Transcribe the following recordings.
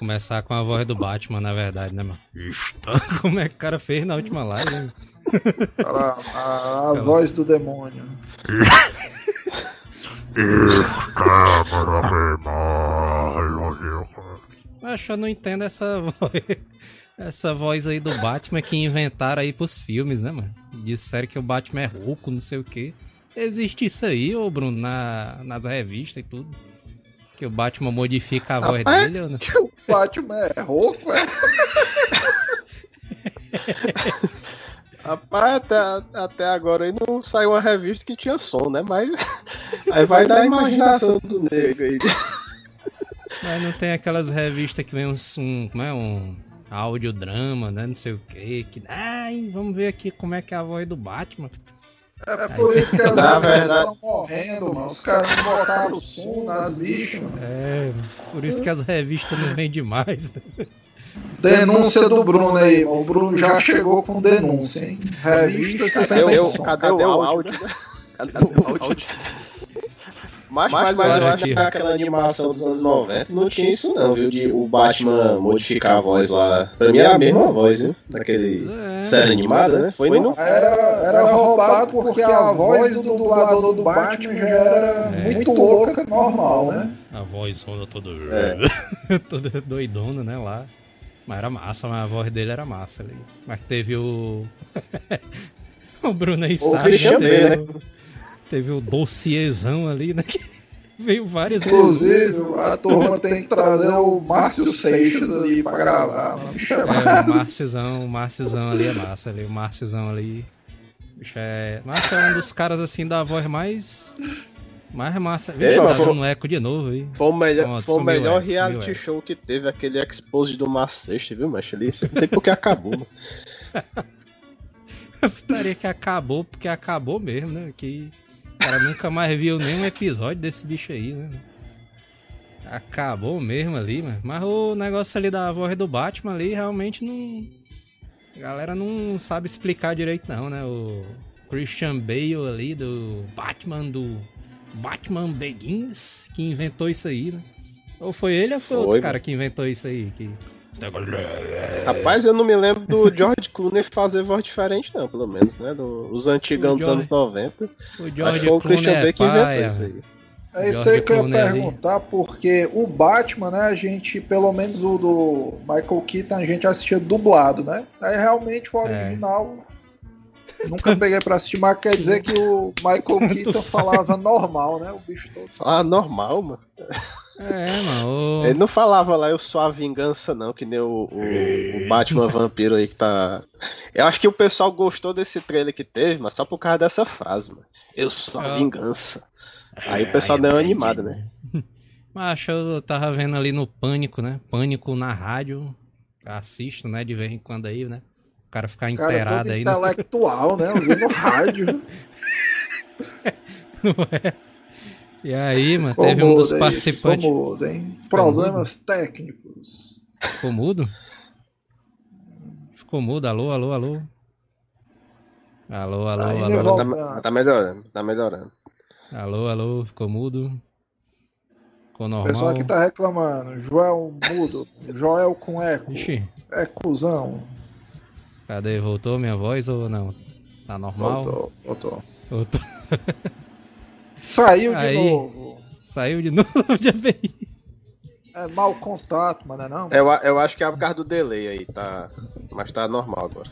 Começar com a voz do Batman, na verdade, né, mano? Está... Como é que o cara fez na última live? hein? A, a- a voz do demônio. Acho eu não entendo essa voz. Essa voz aí do Batman que inventaram aí pros filmes, né, mano? Disseram que o Batman é rouco, não sei o quê. Existe isso aí, ô Bruno, na, nas revistas e tudo. Que o Batman modifica a voz Rapaz, dele, ou não? Que o Batman é rouco, é? Rapaz, até, até agora aí não saiu uma revista que tinha som, né? Mas aí vai dar a imaginação do nego aí. Mas não tem aquelas revistas que vem uns, um, como é, um audiodrama, né, não sei o quê. Que, ai, vamos ver aqui como é que é a voz do Batman. É por isso que as verdade- estão morrendo, mano. Os caras não botaram o som nas bichas, mano. É, por isso que as revistas não vendem mais. né? Denúncia do Bruno aí, mano. O Bruno já chegou com denúncia, hein? Revista você Cadê, o, som. cadê o áudio? né? Cadê o áudio? Mas, mas, mas eu acho que naquela animação dos anos 90 não tinha isso não, viu? De o Batman modificar a voz lá. Pra mim era a mesma voz, viu? Daquele É. série animada, né? Foi no... Era, era roubado porque a voz do dublador do Batman já era muito louca, normal, né? A voz toda toda, É. toda doidona, né, lá. Mas era massa, mas a voz dele era massa ali. Mas teve o... o Bruno aí O sabe, Christian né? Bale, o... teve o dossiêzão ali, né? que Veio várias Inclusive, a turma tem que trazer o Márcio Seixas ali pra gravar. é o. Márciozão, o Márciozão ali é massa ali. O Márciozão ali. Bicho, é. Márcio é um dos caras assim da voz mais. Mais massa. Vixe, tá foi- dando eco de novo aí. Foi o melhor, Pronto, foi o melhor reality show que teve, aquele expose do Maceste, viu, macho? Ali, não sei porque acabou, mano. Putaria que acabou, porque acabou mesmo, né? Que cara nunca mais viu nenhum episódio desse bicho aí, né? Acabou mesmo ali, mano. Mas o negócio ali da voz do Batman ali realmente não. A galera não sabe explicar direito, não, né? O Christian Bale ali do Batman do Batman Begins que inventou isso aí, né? Ou foi ele ou foi, Foi, outro mano. cara que inventou isso aí? Que... Negócio- Rapaz, eu não me lembro do George Clooney fazer voz diferente, não, pelo menos, né? Do- Os antigão dos anos 90. O Acho George que foi o Clooney Christian é Bale que inventou isso aí. É isso George aí que eu ia ali. perguntar, porque o Batman, né, a gente, pelo menos o do Michael Keaton, a gente assistia dublado, né? Aí realmente o É. original. Nunca peguei pra assistir, mas quer dizer que o Michael Keaton falava normal, né? O bicho todo. Ah, normal, mano. É, mano. o- Ele não falava lá, eu sou a vingança, não, que nem o, o- o Batman vampiro aí que tá. Eu acho que o pessoal gostou desse trailer que teve, mas só por causa dessa frase, mano. Eu sou a Ah. vingança. Aí o pessoal deu uma animada, né? Mas eu tava vendo ali no Pânico, né? Pânico na rádio. Assisto, né? De vez em quando aí, né? O cara ficar O cara é inteirado aí. né? intelectual, né? Ouvindo rádio. Não é? E aí, mano, teve um dos aí, participantes. ficou mudo, hein? Problemas técnicos. Ficou mudo? Ficou mudo, alô, alô, alô. Alô, alô, Ainda alô. volta. Tá, tá melhorando, tá melhorando. Alô, alô, ficou mudo. Ficou O pessoal normal. aqui tá reclamando. Joel mudo. Joel com eco. Ixi, É cuzão. cadê? Voltou minha voz ou não? Tá normal? Voltou, voltou. Voltou. Saiu Aí. de novo. Saiu de novo de API. É mau contato, mano, não? Eu, eu acho que é por causa do delay aí, tá. Mas tá normal agora.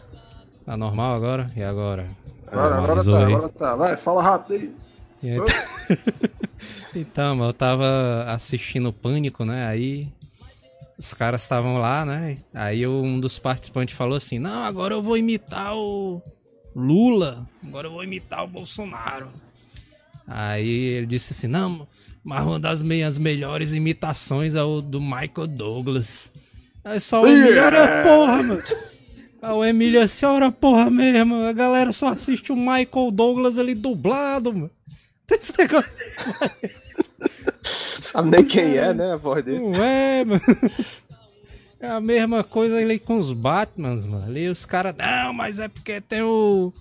Tá normal agora? E agora? Agora, agora tá, aí. agora tá. Vai, fala rápido aí. E aí- então, mano, eu tava assistindo Pânico, né? Aí os caras estavam lá, né? Aí um dos participantes falou assim: Não, agora eu vou imitar o Lula, agora eu vou imitar o Bolsonaro. Aí ele disse assim: Não, mas uma das minhas melhores imitações é o do Michael Douglas. Aí só o melhor é porra, mano. Aí o Emílio, a senhora porra mesmo, a galera só assiste o Michael Douglas ali dublado, mano. Tem esse negócio. Sabe nem quem é, né, a voz dele. Não é, mano. É a mesma coisa ali com os Batmans, mano. Ali os caras, não, mas é porque tem o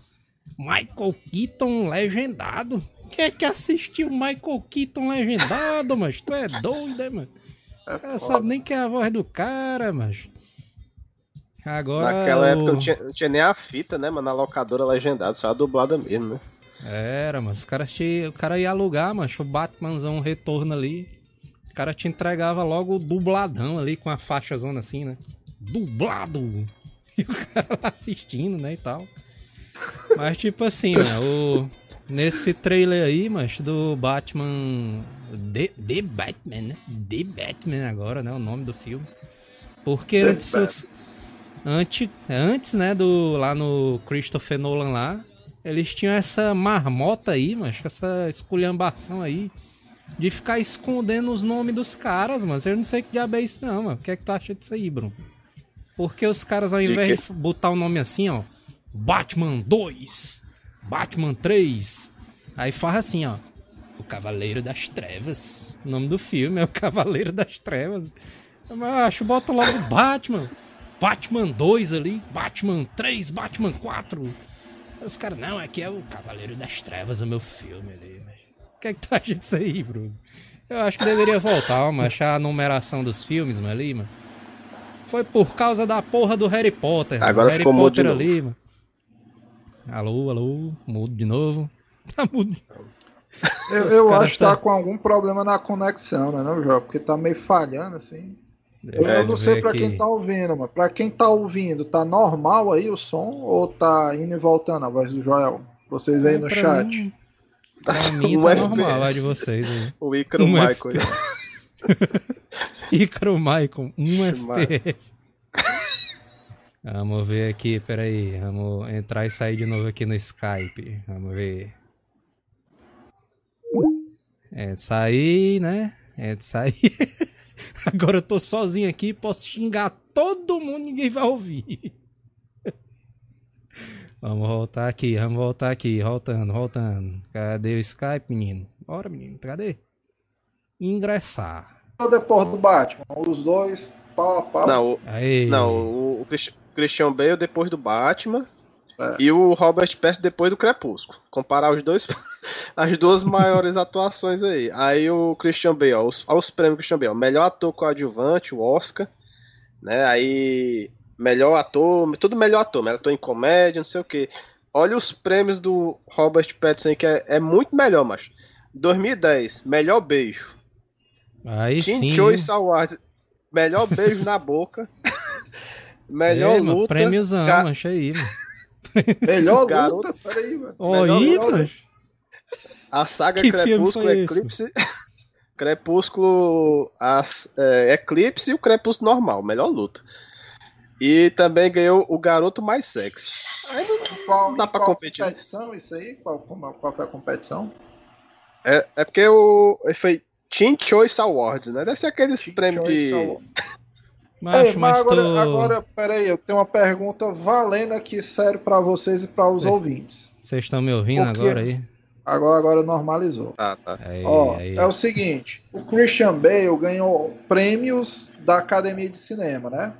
Michael Keaton legendado. Quem é que assistiu o Michael Keaton legendado, mas Tu é doido, né, mano? O cara sabe nem quem é a voz do cara, mas. Agora. Naquela o... época não tinha, não tinha nem a fita, né, mano? Na locadora legendada, só a dublada mesmo, né? Era, mas os caras tinham. O cara ia alugar, mano. O Batmanzão retorno ali. O cara te entregava logo o dubladão ali com a faixa zona assim, né? Dublado! E o cara lá assistindo, né? E tal. Mas tipo assim, né? O, nesse trailer aí, mas do Batman. The, The Batman, né? The Batman agora, né? O nome do filme. Porque The antes, antes, antes, né, do lá no Christopher Nolan lá, eles tinham essa marmota aí, mas essa esculhambação aí de ficar escondendo os nomes dos caras, mano. Eu não sei que diabo é isso não, mano. O que é que tu acha disso aí, Bruno? Porque os caras, ao De invés quê? de botar o nome assim, ó, Batman 2, Batman 3, aí faz assim, ó, o Cavaleiro das Trevas. O nome do filme é o Cavaleiro das Trevas. Mas eu acho, bota logo Batman. Batman 2 ali, Batman 3, Batman 4. Os caras, não, aqui é o Cavaleiro das Trevas, o meu filme ali. mas O que é que tu acha disso aí, Bruno? Eu acho que deveria voltar, mano, achar a numeração dos filmes, mano, ali, mano. Foi por causa da porra do Harry Potter. mano. Agora Harry ficou Potter ali, mano. Alô, alô, mudo de novo. Tá mudo. Eu, eu acho que tá- tá com algum problema na conexão, né, não, João? Porque tá meio falhando, assim. Eu, Deixa eu não sei aqui. quem tá ouvindo, mas pra quem tá ouvindo, tá normal aí o som ou tá indo e voltando a voz do Joel? Vocês aí no Pra chat. mim- Pra mim tá FPS. normal a de vocês aí. O Ícaro Um Michael. Ícaro Maicon, um. FPS. Vamos ver aqui, peraí. Vamos entrar e sair de novo aqui no Skype. Vamos ver. É de sair, né? É de sair. Agora eu tô sozinho aqui, posso xingar todo mundo, ninguém vai ouvir. Vamos voltar aqui, vamos voltar aqui, voltando, voltando. Cadê o Skype, menino? Bora, menino, cadê? Ingressar. Depois do Batman? Os dois, pau a pau. Não, o, Aí. não o, o Christi- Christian Bale depois do Batman É. e o Robert Pattinson depois do Crepúsculo. Comparar os dois, as duas maiores atuações aí. Aí o Christian Bale, ó, os, ó os prêmios Christian Bale, melhor ator coadjuvante, o Oscar, né? Aí melhor ator, tudo melhor ator, melhor ator em comédia, não sei o que. Olha os prêmios do Robert Pattinson que é, é muito melhor, macho. 2010, melhor beijo. Aí Teen sim. Choice Award, melhor beijo na boca. melhor Ei, luta. Prêmiozão, ga- mancha aí, mano. Melhor Garoto. luta? Peraí, mano. Melhor aí, luta. mano. A saga Que Crepúsculo, Eclipse. Crepúsculo, as, é, Eclipse e o Crepúsculo normal, melhor luta. E também ganhou o Garoto Mais Sexy. Aí não, Qual, Não dá pra qual competir. competição isso aí? Qual, como- qual foi a competição? é, é porque o, foi Teen Choice Awards, né? Deve ser aqueles prêmios de. Macho, Ei, mas mas agora, tu... agora, peraí, eu tenho uma pergunta valendo aqui sério pra vocês e para os É. ouvintes. Vocês estão me ouvindo O quê? agora aí? Agora, agora normalizou. Ah, tá. Aí, Ó, aí. é o seguinte, o Christian Bale ganhou prêmios da Academia de Cinema, né?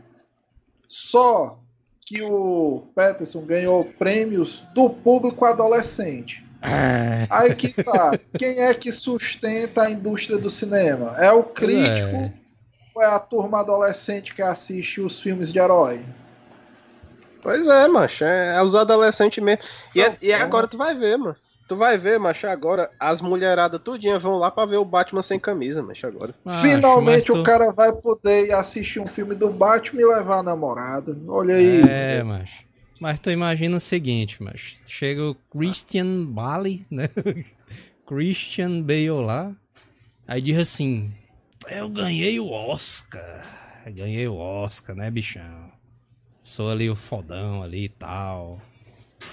Só que o Patterson ganhou prêmios do público adolescente. Ah, Aí que tá. Quem é que sustenta a indústria do cinema? É o crítico É. ou é a turma adolescente que assiste os filmes de herói? Pois é, macho. É, é os adolescentes mesmo. E, é- Não, e não. agora tu vai ver, mano. Tu vai ver, macho, agora as mulheradas tudinha vão lá pra ver o Batman sem camisa, macho, agora. macho, Finalmente mas o cara vai poder ir assistir um filme do Batman e levar a namorada. Olha aí. É, macho. Mas tu imagina o seguinte, macho. Chega o Christian Bale, né? Christian Bale lá. Aí diz assim: Eu ganhei o Oscar. Ganhei o Oscar, né, bichão? Sou ali o fodão ali e tal.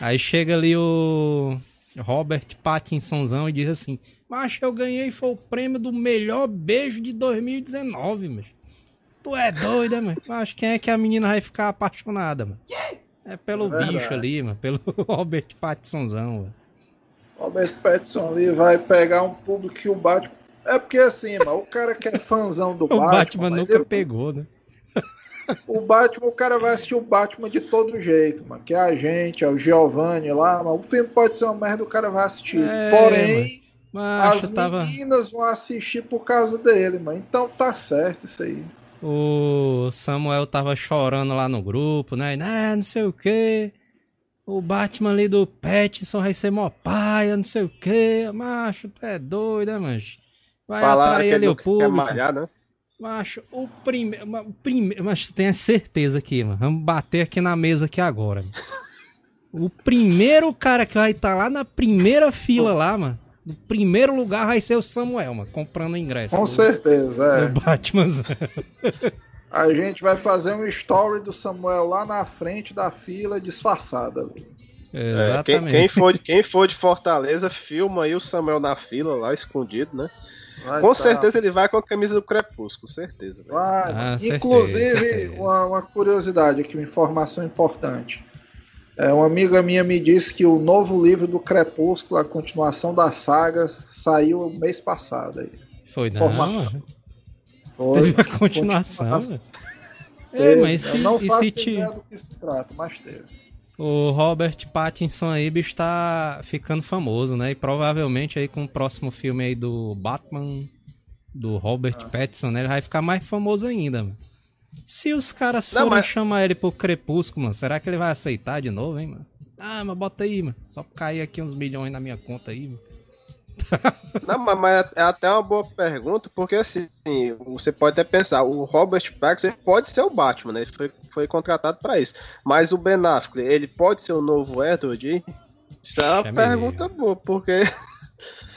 Aí chega ali o Robert Pattinsonzão e diz assim: Macho, eu ganhei foi o prêmio do melhor beijo de 2019, macho. Tu é doida, mano. Mas quem é que a menina vai ficar apaixonada, mano? É pelo É bicho ali, mano. Pelo Robert Pattinsonzão, velho. Robert Pattinson ali vai pegar um público que o Batman. É porque assim, mano, o cara que é fãzão do O Batman. Batman mas nunca ele- pegou, né? O Batman, o cara vai assistir o Batman de todo jeito, mano. Que é a gente, é o Giovanni lá, mas o filme pode ser uma merda, o cara vai assistir. É, Porém, Mas as eu tava. meninas vão assistir por causa dele, mano. Então tá certo isso aí. O Samuel tava chorando lá no grupo, né? Ah, não sei o que. O Batman ali do Pattinson vai ser mó paia, não sei o que. Macho, tu é doido, né, mancho? Vai Falaram que atrair ele ali o público. malhar, né? Macho, o primeiro. O primeiro. Mas tenha certeza aqui, mano. Vamos bater aqui na mesa aqui agora. mano. O primeiro cara que vai estar lá na primeira fila lá, mano. No primeiro lugar vai ser o Samuel, mano, comprando ingresso. Com do- certeza, é. Do Batman. A gente vai fazer um story do Samuel lá na frente da fila, disfarçada. ali. É, quem, Exatamente. quem for, quem for de Fortaleza, filma aí o Samuel na fila lá, escondido, né? Vai Com tá- certeza ele vai com a camisa do Crepúsculo, certeza. velho. Vai. Ah, Inclusive, certeza. Uma, uma curiosidade aqui, uma informação importante. É, uma amiga minha me disse que o novo livro do Crepúsculo, a continuação da saga, saiu mês passado. Aí. Foi não. Foi, Teve a mano. continuação, Continuação. É, Teve. mas se, Eu não e faço se te... do que se trata, mas teve. O Robert Pattinson aí, bicho, tá ficando famoso, né? E provavelmente aí com o próximo filme aí do Batman, do Robert Ah. Pattinson, né? Ele vai ficar mais famoso ainda, mano. Se os caras forem mas- chamar ele pro Crepúsculo, mano, será que ele vai aceitar de novo, hein, mano? Ah, mas bota aí, mano. Só pra cair aqui uns milhões na minha conta aí, mano. Não, mas, é até uma boa pergunta, porque assim, você pode até pensar, o Robert Pattinson pode ser o Batman, né? Ele foi, foi contratado pra isso. Mas o Ben Affleck, ele pode ser o novo Edward? Isso é uma pergunta boa, porque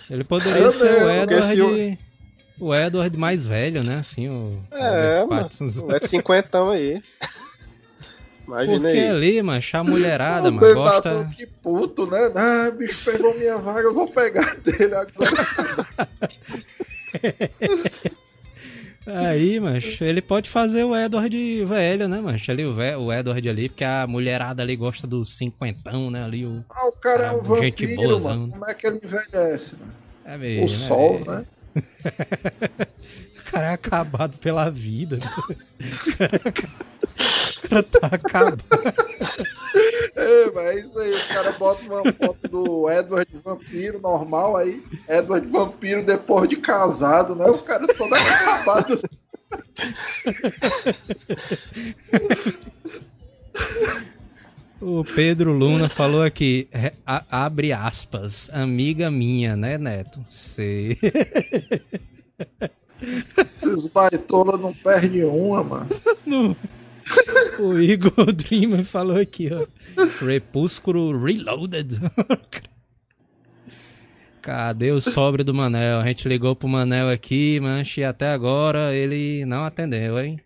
Ele poderia Eu ser o se o- Edward. O Edward mais velho, né? Assim, o. é, Robert mano, Pattinson. é de cinquentão aí. Imagina Porque ali, mano, a mulherada, mano, gosta. Affleck, que puto, né? Ah, bicho pegou minha vaga, eu vou pegar dele agora. Aí, mancho, ele pode fazer o Edward velho, né, mancho? Ali, o, ve- o Edward ali, porque a mulherada ali gosta do cinquentão, né? Ali o. Ah, o cara é um gente vampiro, boazão. mano. Como é que ele envelhece, mano? É mesmo, O sol, velho? né? O cara é acabado pela vida. Cara, cara tá acabado. É, mas é isso aí, o cara bota uma foto do Edward Vampiro normal aí, Edward Vampiro depois de casado, né? O cara todo acabado. O Pedro Luna falou aqui, a- abre aspas, amiga minha, né, Neto? Sei. Esses baitola não perdem uma, mano. No- O Igor Dreamer falou aqui, ó. Crepúsculo Reloaded. Cadê o sobre do Manel? A gente ligou pro Manel aqui, manche, e até agora ele não atendeu, hein?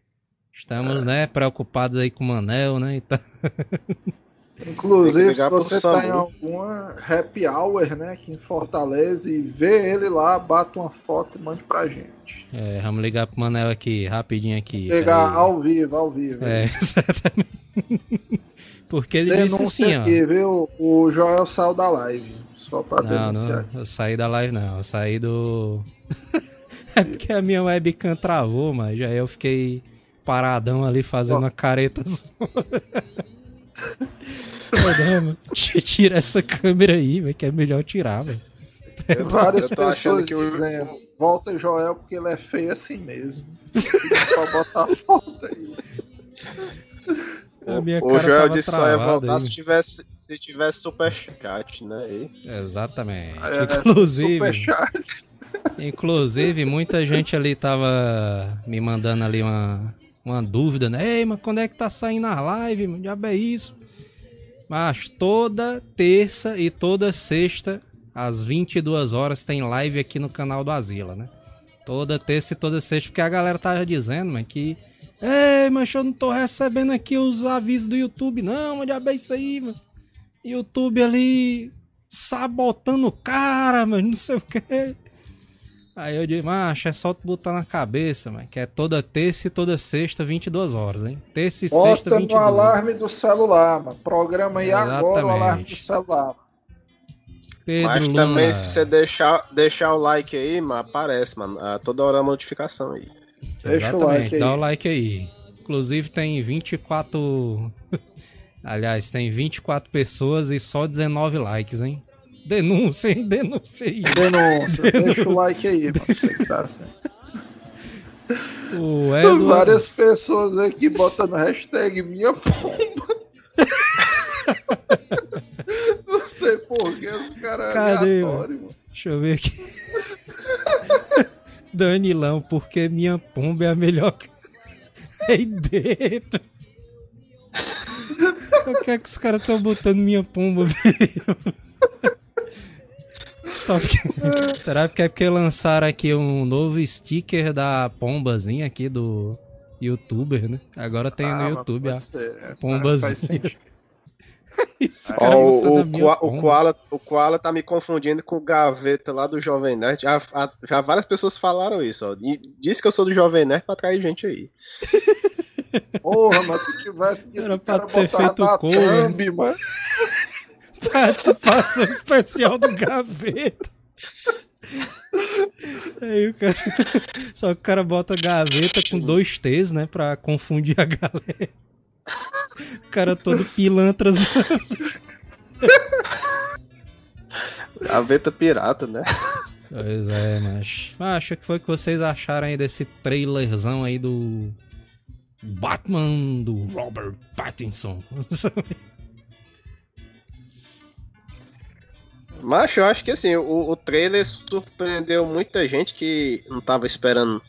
Estamos, né, preocupados aí com o Manel, né? Que Inclusive, se ligar você tá em alguma happy hour, né, aqui em Fortaleza, e vê ele lá, bata uma foto e mande pra gente. É, vamos ligar pro Manel aqui, rapidinho aqui. Pegar peraí. ao vivo, ao vivo. É, exatamente. Porque ele disse Denúncia assim, ó. aqui, viu? O Joel saiu da live. Só pra Não, denunciar. não, eu saí da live não, eu saí do. é porque a minha webcam travou, mas já eu fiquei paradão ali fazendo Ó. uma careta. Tira essa câmera aí, velho, que é melhor tirar, velho. Tem várias Eu pessoas que dizendo, volta Joel porque ele é feio assim mesmo. Só botar a foto aí. A minha O cara Joel tava disse só ia voltar aí. se tivesse, se tivesse superchat, né? E- Exatamente. É, Inclusive. Inclusive, muita gente ali tava me mandando ali uma, uma dúvida, né? Ei, mas quando é que tá saindo a live? Diabo é isso? Mas toda terça e toda sexta, às 22 horas, tem live aqui no canal do Asila, né? Toda terça e toda sexta, porque a galera tava dizendo, mano, que. Ei, mas eu não tô recebendo aqui os avisos do YouTube, não, diabo é isso aí, mano. YouTube ali sabotando o cara, mas não sei o quê. Aí eu digo, macho, é só tu botar na cabeça, mano, que é toda terça e toda sexta, 22 horas, hein? Terça e Bota sexta, no 22. alarme do celular, mano. Programa aí agora o Exatamente. alarme do celular. Pedro Mas Luna. também, se você deixar, deixar o like aí, mano, aparece, mano. a toda hora a notificação aí. Deixa o Exatamente, like aí. dá o like aí. Inclusive tem 24. Aliás, tem 24 pessoas e só 19 likes, hein? Denúncia, hein? Denúncia aí. Denúncia. Deixa o like aí, mano. Você que tá assim. O Edward. Várias pessoas aqui botando hashtag minha pomba. Não sei porquê, os caras Cadê, aleatórios, mano. Deixa eu ver aqui. Danilão, porque minha pomba é a melhor. Aí dentro. Por que, é que os caras estão botando minha pomba, velho? Só porque... Será que é porque lançaram aqui um novo sticker da pombazinha aqui do youtuber, né? Agora tem Ah, no YouTube pode a ser, é, pombazinha. botando o, o, o. Koala, o Koala tá me confundindo com o Gaveta lá do Jovem Nerd. Já, a- já várias pessoas falaram isso, ó. E disse que eu sou do Jovem Nerd pra atrair gente aí. Porra, mas se tivesse que Era o pra ter botar feito na cover. thumb, mano. Participação especial do Gaveta. Aí o cara. Só que o cara bota gaveta com dois T's, né? Pra confundir a galera. O cara todo pilantras. Gaveta pirata, né? Pois é, mas. Acho que foi o que vocês acharam aí desse trailerzão aí do. Batman do Robert Pattinson. Mas eu acho que assim, o, o trailer surpreendeu muita gente que não tava esperando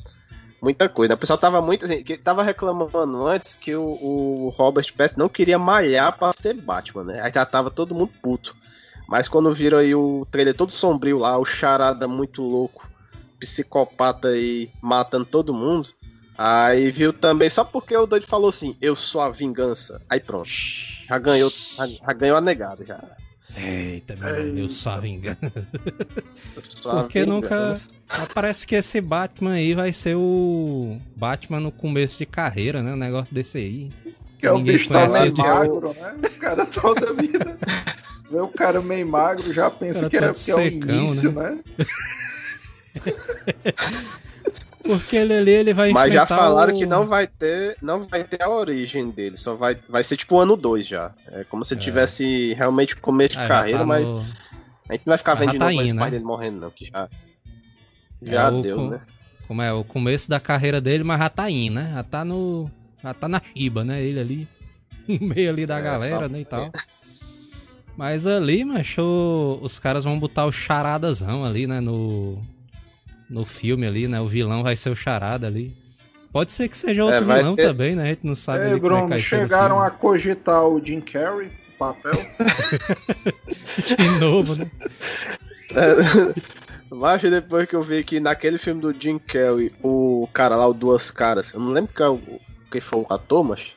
muita coisa. O pessoal tava muito assim, que tava reclamando antes que o, o Robert Pattinson não queria malhar pra ser Batman, né? Aí já tava todo mundo puto. Mas quando viram aí o trailer todo sombrio lá, o charada muito louco, psicopata aí matando todo mundo. Aí viu também, só porque o doido falou assim, eu sou a vingança. Aí pronto, já ganhou, já, já ganhou a negada já. Eita, meu Deus, só engano. Eu sou a Porque nunca. Parece que esse Batman aí vai ser o Batman no começo de carreira, né? Um negócio desse aí. Que é o bicho tá meio magro, né? O cara toda vida. Vê o cara meio magro, já pensa que é, tá que é o início, né? Porque ele ali ele vai Mas já falaram o- que não vai ter, não vai ter a origem dele, só vai, vai ser tipo o ano 2 já. É como se ele tivesse realmente começo de Ah, carreira, tá mas no- a gente não vai ficar Mas vendo já de tá novo indo, né? dele morrendo não, que já É já o deu, com- né? Como é, o começo da carreira dele, mas já tá indo, né? Já tá no. Já tá na Shiba, né? Ele ali. No meio ali da É, galera, só- né? E tal. Mas ali, macho, os caras vão botar o charadazão ali, né? No. No filme ali, né? O vilão vai ser o charada ali. Pode ser que seja outro É, vilão ter- também, né? A gente não sabe Ei, ali como é Bruno, chegaram a cogitar o Jim Carrey no papel. De novo, né? Mas depois que eu vi que naquele filme do Jim Carrey, o cara lá, o Duas Caras, eu não lembro quem, é o- quem foi o ator, mas.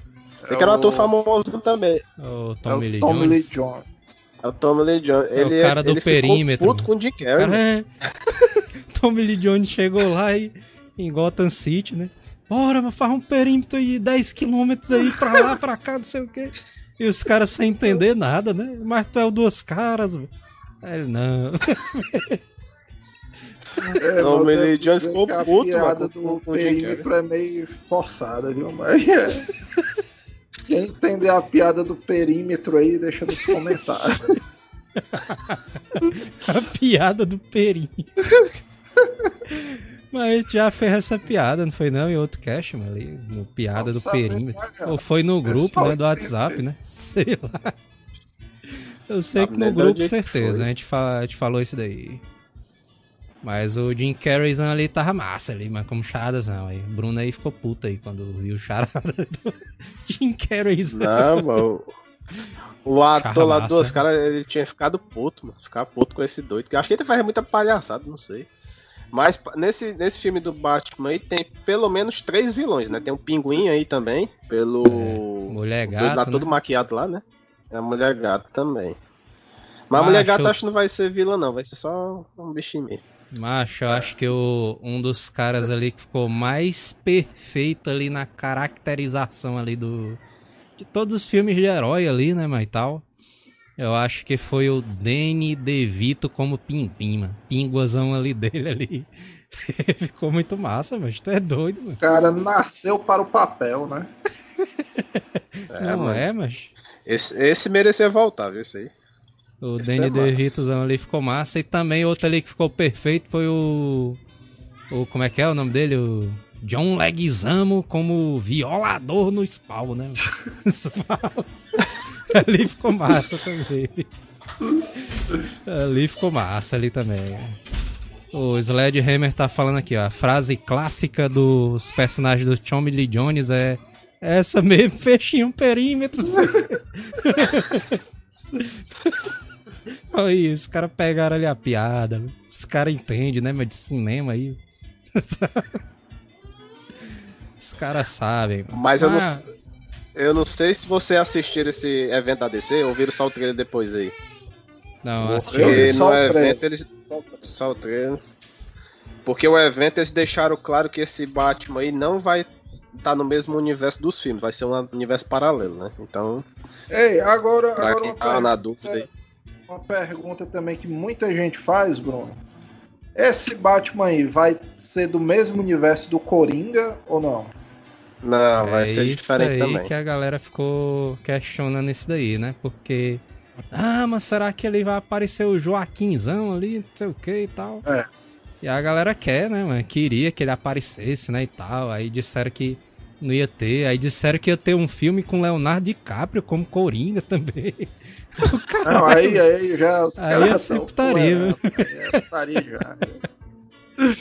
Que era um É ator famoso também. O É Tommy o Lee Tommy Lee Jones. Jones. É o Tommy Lee Jones. É o Ele, cara do ele perímetro, Ficou puto com o Jim Carrey. Cara, mano. é. Tommy Lee Jones chegou lá e, em Gotham City, né? Bora, mas faz um perímetro de 10km aí pra lá, pra cá, não sei o quê. E os caras sem entender nada, né? Mas tu é o duas caras, velho. Aí ele, não. É, eu Lee devo Jones ficou puto, piada mano, do o perímetro é meio forçada, viu? Mas é. Quem entender a piada do perímetro aí, deixa nos comentários. A piada do perímetro. Mas a gente já fez essa piada, não foi não? Em outro cast, mano, ali, no piada do perímetro. né, cara? Ou foi no grupo, né, do WhatsApp, né? Sei lá. Eu sei que no grupo, certeza, né? A gente, fa- a gente falou isso daí. Mas o Jim Carreyzão ali tava massa ali, mas como charadazão aí. O Bruno aí ficou puto aí quando viu o charada do Jim Carreyzão. Não, mano. O ator lá dos caras, ele tinha ficado puto, mano. Ficar puto com esse doido. eu Acho que ele faz muita palhaçada, não sei. Mas nesse, nesse filme do Batman aí tem pelo menos três vilões, né? Tem um pinguim aí também, pelo. Mulher doido lá gato, todo né? maquiado lá, né? É a mulher gato também. Mas a Macho, mulher gato acho que não vai ser vilã, não. Vai ser só um bichinho mesmo. Macho, eu acho que o, um dos caras ali que ficou mais perfeito ali na caracterização ali do. De todos os filmes de herói ali, né, mas tal. Eu acho que foi o Danny DeVito como Pinguim, mano. Pinguazão ali dele ali. Ficou muito massa, mas tu é doido, mano. O cara nasceu para o papel, né? é, Não mano. é, mas. Esse, esse merecia voltar, viu? Isso aí. O esse Danny é DeVitozão ali ficou massa. E também outro ali que ficou perfeito foi o. O. Como é que é o nome dele? O. John Leguizamo como violador no spawn, né? ali ficou massa também. ali ficou massa ali também. O Sledgehammer tá falando aqui, ó. A frase clássica dos personagens do Tommy Lee Jones é essa mesmo, fechinho um perímetro. aí, os caras pegaram ali a piada. Os caras entendem, né? Mas de cinema aí. os caras sabem. Mas eu, ah. não, eu não sei se você assistir esse evento da DC ou viram só o trailer depois aí. Não, Porque no evento eles. Só o trailer. Porque o evento eles deixaram claro que esse Batman aí não vai estar tá no mesmo universo dos filmes, vai ser um universo paralelo, né? Então. Ei, agora. Pra agora quem tá na dúvida aí. Uma pergunta também que muita gente faz, Bruno. Esse Batman aí vai ser do mesmo universo do Coringa ou não? Não, vai é ser diferente aí também. que a galera ficou questionando isso daí, né? Porque. Ah, mas será que ele vai aparecer o Joaquinzão ali, não sei o que e tal? É. E a galera quer, né, mano? Queria que ele aparecesse, né, e tal. Aí disseram que não ia ter. Aí disseram que ia ter um filme com Leonardo DiCaprio como Coringa também. Não, aí, aí já os aí caras é putaria, né? É putaria já.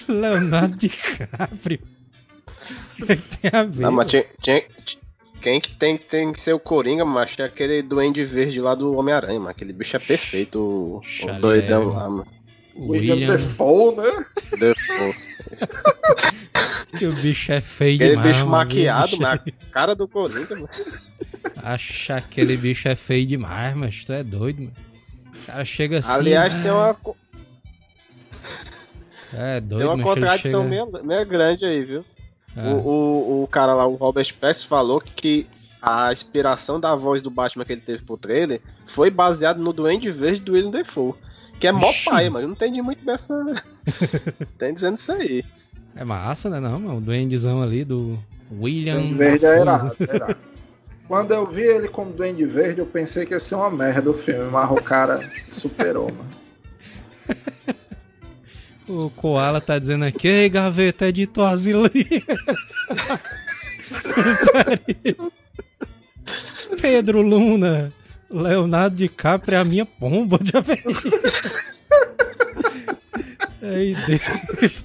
Leonardo DiCaprio. O que, tem a ver? Não, mas tinha, tinha, quem que tem, tem que ser o Coringa, macho, é aquele duende verde lá do Homem-Aranha, mano. Aquele bicho é perfeito, o, o doidão lá, mano. William, William Defoe, né? Defoe. que o bicho é feio aquele demais. Aquele bicho maquiado bicho... na cara do Coringa, mano. Acha aquele bicho é feio demais, mas tu é doido, mano. O cara chega assim. Aliás, né? tem uma. É doido, Tem uma contradição chega... meio, meio grande aí, viu? É. O, o, o cara lá, o Robert Pattinson, falou que a inspiração da voz do Batman que ele teve pro trailer foi baseado no Duende Verde do William Defoe. Que é mó pai, mas eu não entendi muito dessa. Tem dizendo isso aí. É massa, né? Não, mano. O duendezão ali do William. Duende Verde é irado, é Quando eu vi ele como Duende Verde, eu pensei que ia ser uma merda o filme, mas o cara superou, mano. O Koala tá dizendo aqui, ei, gaveta, é de Toazili. Pedro Luna, Leonardo DiCaprio é a minha pomba, já Aí dentro.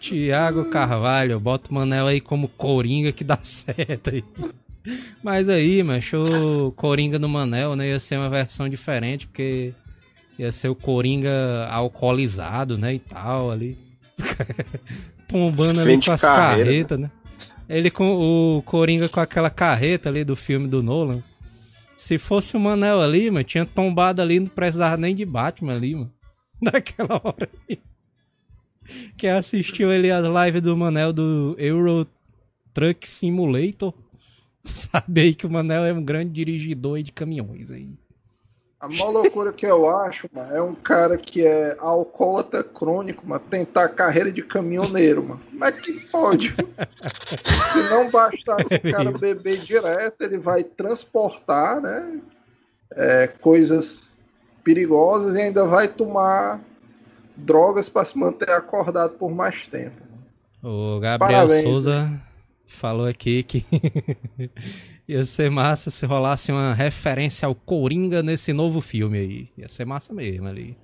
Tiago Carvalho, bota o Manel aí como Coringa que dá certo aí. Mas aí, macho, Coringa do Manel, né, ia ser uma versão diferente, porque ia ser o Coringa alcoolizado, né, e tal, ali. Tombando ali com as carretas, né? Ele com o Coringa com aquela carreta ali do filme do Nolan. Se fosse o Manel ali, mano, tinha tombado ali, não precisava nem de Batman ali, mano. Naquela hora ali. Quem assistiu ele as lives do Manel do Euro Truck Simulator, sabe aí que o Manel é um grande dirigidor de caminhões aí. A maior loucura que eu acho, mano, é um cara que é alcoólatra crônico, mano, tentar carreira de caminhoneiro, mano. Como é que pode? Se não bastasse o cara beber direto, ele vai transportar, né? É, coisas perigosas e ainda vai tomar drogas para se manter acordado por mais tempo. O Gabriel Parabéns, Souza né? falou aqui que Ia ser massa se rolasse uma referência ao Coringa nesse novo filme aí. Ia ser massa mesmo ali.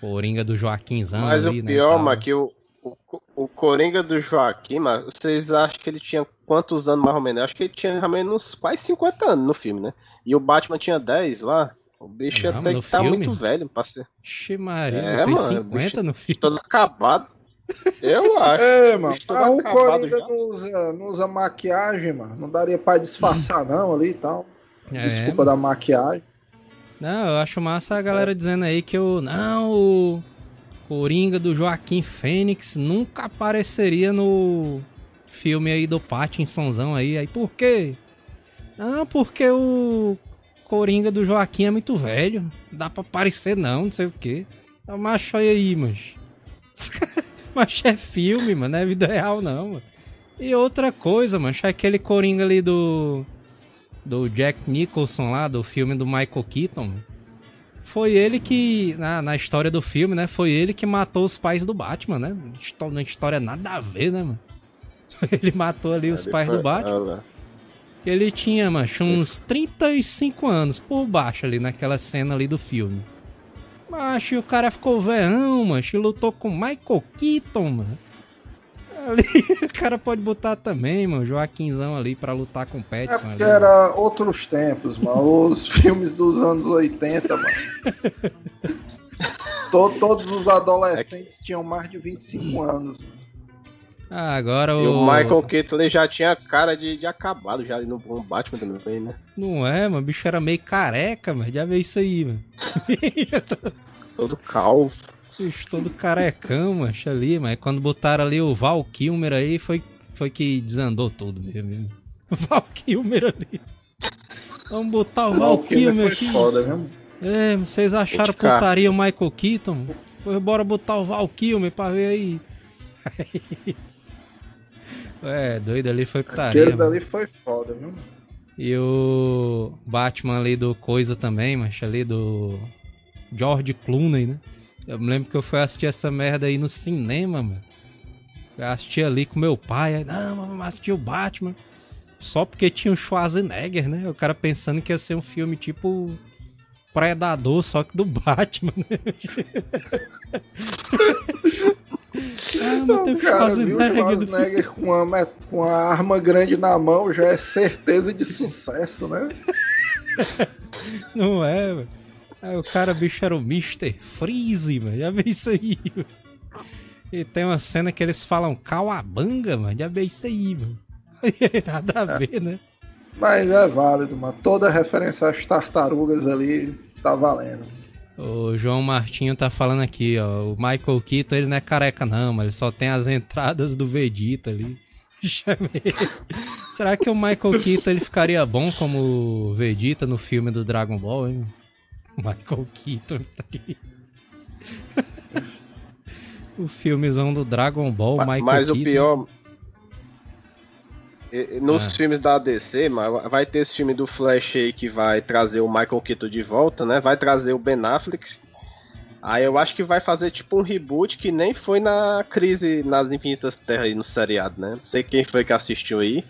Coringa do Joaquimzão Mas ali, o né, pior, né, que o, o, o, Coringa do Joaquim, mas vocês acham que ele tinha quantos anos mais ou menos? Eu acho que ele tinha mais ou menos quase 50 anos no filme, né? E o Batman tinha 10 lá. O bicho Não, até que tá muito velho pra ser. Ixi, Maria, é, tem mano, 50 no filme. Todo acabado. Eu acho. É, mano. Ah, o Coringa não usa, não usa maquiagem, mano. Não daria pra disfarçar, não, ali e tal. É, Desculpa mano. da maquiagem. Não, eu acho massa a galera é. dizendo aí que o. Não, o. Coringa do Joaquim Fênix nunca apareceria no filme aí do Pattinsonzão aí. Aí por quê? Ah, porque o Coringa do Joaquim é muito velho. Não dá pra aparecer não, não sei o quê. É macho aí, mas. mas é filme, mano. Não é vida real, não, mano. E outra coisa, mano. É aquele Coringa ali do. Do Jack Nicholson lá, do filme do Michael Keaton. Mano. Foi ele que, na, na história do filme, né? Foi ele que matou os pais do Batman, né? Na história nada a ver, né, mano? Ele matou ali os pais do Batman. Ele tinha, macho, uns 35 anos por baixo ali naquela cena ali do filme. Macho, o cara ficou veão, macho, e lutou com Michael Keaton, mano. Ali, o cara pode botar também, mano, Joaquinzão ali pra lutar com o Petson. É porque ali, era mano. outros tempos, mano. Os filmes dos anos 80, mano. todos os adolescentes tinham mais de 25 anos, mano. Ah, agora o... E o Michael Keaton já tinha cara de, de acabado já ali no Batman também, né? Não é, mano. O bicho era meio careca, mano. Já vê isso aí, mano. Todo calvo. Bicho, todo carecão, mano. ali, mas quando botaram ali o Val Kilmer aí, foi, foi que desandou tudo mesmo. O Val Kilmer ali. Vamos botar o Val Kilmer aqui. Foda, mesmo. É, vocês acharam putaria o Michael Keaton? Pois bora botar o Val Kilmer pra ver aí. É, doido ali foi putaria. Aquele dali foi foda, viu? E o Batman ali do Coisa também, mas ali do George Clooney, né? Eu me lembro que eu fui assistir essa merda aí no cinema, mano. Eu assisti ali com meu pai, aí, não, vamos assistir o Batman. Só porque tinha o Schwarzenegger, né? O cara pensando que ia ser um filme tipo Predador, só que do Batman, né? Ah, mas tem Schwarzenegger. Schwarzenegger com uma, com uma arma grande na mão já é certeza de sucesso, né? Não é, velho. Aí o cara, bicho, era o Mr. Freeze, mano. Já vê isso aí, mano. E tem uma cena que eles falam Cauabanga, mano. Já vê isso aí, mano. Nada a ver, né? Mas é válido, mano. Toda referência às tartarugas ali tá valendo. O João Martinho tá falando aqui, ó. O Michael Keaton, ele não é careca, não, mas ele só tem as entradas do Vegeta ali. Será que o Michael Keaton ele ficaria bom como Vegeta no filme do Dragon Ball, hein? Michael Keaton tá aí. o filmezão do Dragon Ball, mas, Michael mas Keaton. o pior, nos ah. filmes da DC, vai ter esse filme do Flash aí que vai trazer o Michael Keaton de volta, né? Vai trazer o Ben Affleck. Aí eu acho que vai fazer tipo um reboot que nem foi na crise nas Infinitas Terras aí no seriado, né? Não sei quem foi que assistiu aí,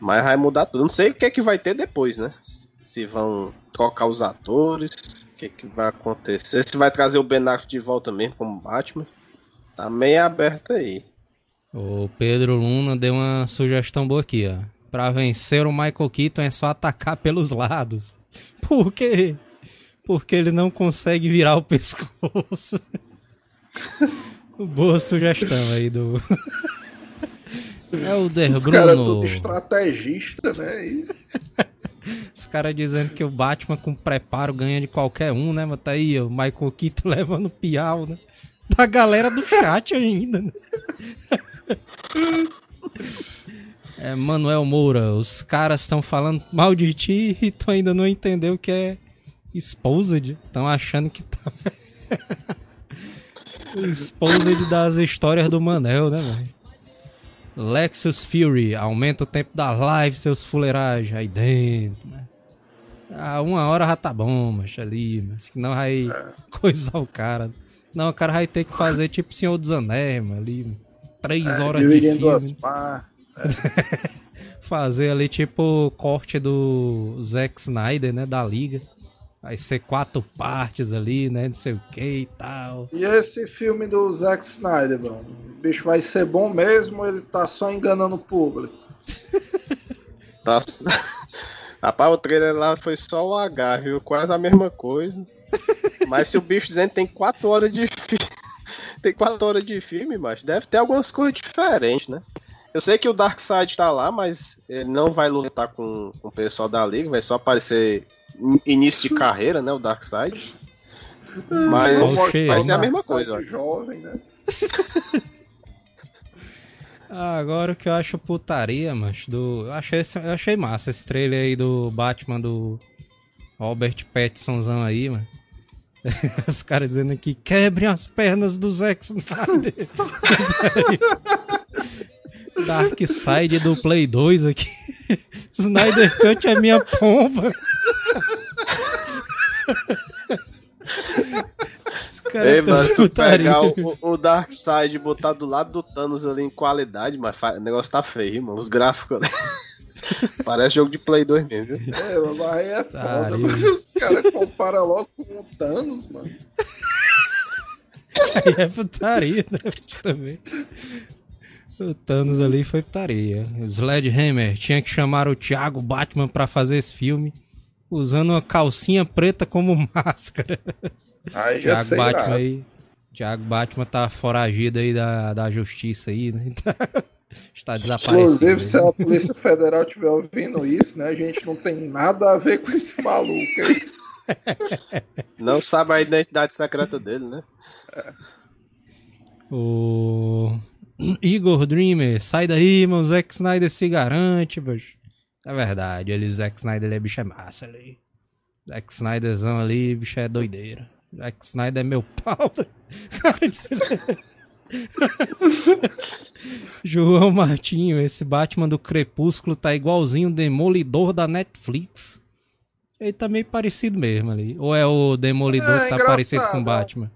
mas vai mudar tudo. Não sei o que é que vai ter depois, né? Se vão trocar os atores, o que, é que vai acontecer, se vai trazer o Ben Affleck de volta mesmo como Batman. Tá meio aberto aí. O Pedro Luna deu uma sugestão boa aqui, ó. Pra vencer o Michael Keaton é só atacar pelos lados. Por quê? Porque ele não consegue virar o pescoço. boa sugestão aí do. é o Der Os Bruno. Cara é tudo estrategista, né? Os caras dizendo que o Batman com preparo ganha de qualquer um, né? Mas tá aí, o Michael Keaton levando piau, né? Da galera do chat ainda, né? É, Manuel Moura, os caras estão falando mal de ti e tu ainda não entendeu o que é Exposed. Estão achando que tá. Exposed das histórias do Manel, né, velho? Lexus Fury, aumenta o tempo da live, seus fuleiragens aí dentro, né? Ah, uma hora já tá bom, mas ali, mas senão vai coisar o cara. Não, o cara vai ter que fazer tipo Senhor dos Anéis, mano, ali. Três é, horas de filme. Duas partes, é. Fazer ali tipo corte do Zack Snyder, né? Da Liga. Vai ser quatro partes ali, né? Não sei o que e tal. E esse filme do Zack Snyder, mano? O bicho vai ser bom mesmo ou ele tá só enganando o público? tá... Rapaz, o trailer lá foi só o H, viu? Quase a mesma coisa. Mas se o bicho dizendo tem quatro horas de filme tem quatro horas de filme, mas deve ter algumas coisas diferentes, né? Eu sei que o Darkseid tá lá, mas ele não vai lutar com, com o pessoal da Liga, vai só aparecer início de carreira, né? O Darkseid. Mas vai ser a mesma coisa, ó. Jovem, né? Ah, Agora o que eu acho putaria, mas do. Eu achei, eu achei massa esse trailer aí do Batman do Robert Pattinsonzão aí, mano. Os caras dizendo aqui, quebrem as pernas do Zack Snyder. Dark Side do Play 2 aqui. Snyder Cut é minha pomba. Os caras Ei, mano, tu pegar o, o Darkseid e botar do lado do Thanos ali em qualidade, mas o negócio tá feio, mano. Os gráficos ali. Parece jogo de Play 2 mesmo, viu? É, mas aí é foda, mas os caras comparam logo com o Thanos, mano. Aí é putaria, né? Também. O Thanos ali foi putaria. O Sledgehammer tinha que chamar o Thiago Batman pra fazer esse filme usando uma calcinha preta como máscara. Aí ia Thiago Batman irado. aí. Thiago Batman tá foragido aí da, da justiça aí, né? Está desaparecido. Inclusive, se a Polícia Federal estiver ouvindo isso, né? A gente não tem nada a ver com esse maluco aí. Não sabe a identidade secreta dele, né? O Igor Dreamer, sai daí, mano. O Zack Snyder se garante, bicho. É verdade, ele, o Zack Snyder, ele é bicho é massa ali. Zack Snyderzão ali, bicho é doideira. Zack Snyder é meu pau. Cara, João Martinho, esse Batman do Crepúsculo tá igualzinho o Demolidor da Netflix. Ele tá meio parecido mesmo ali. Ou é o Demolidor É, que tá parecido com o é. Batman?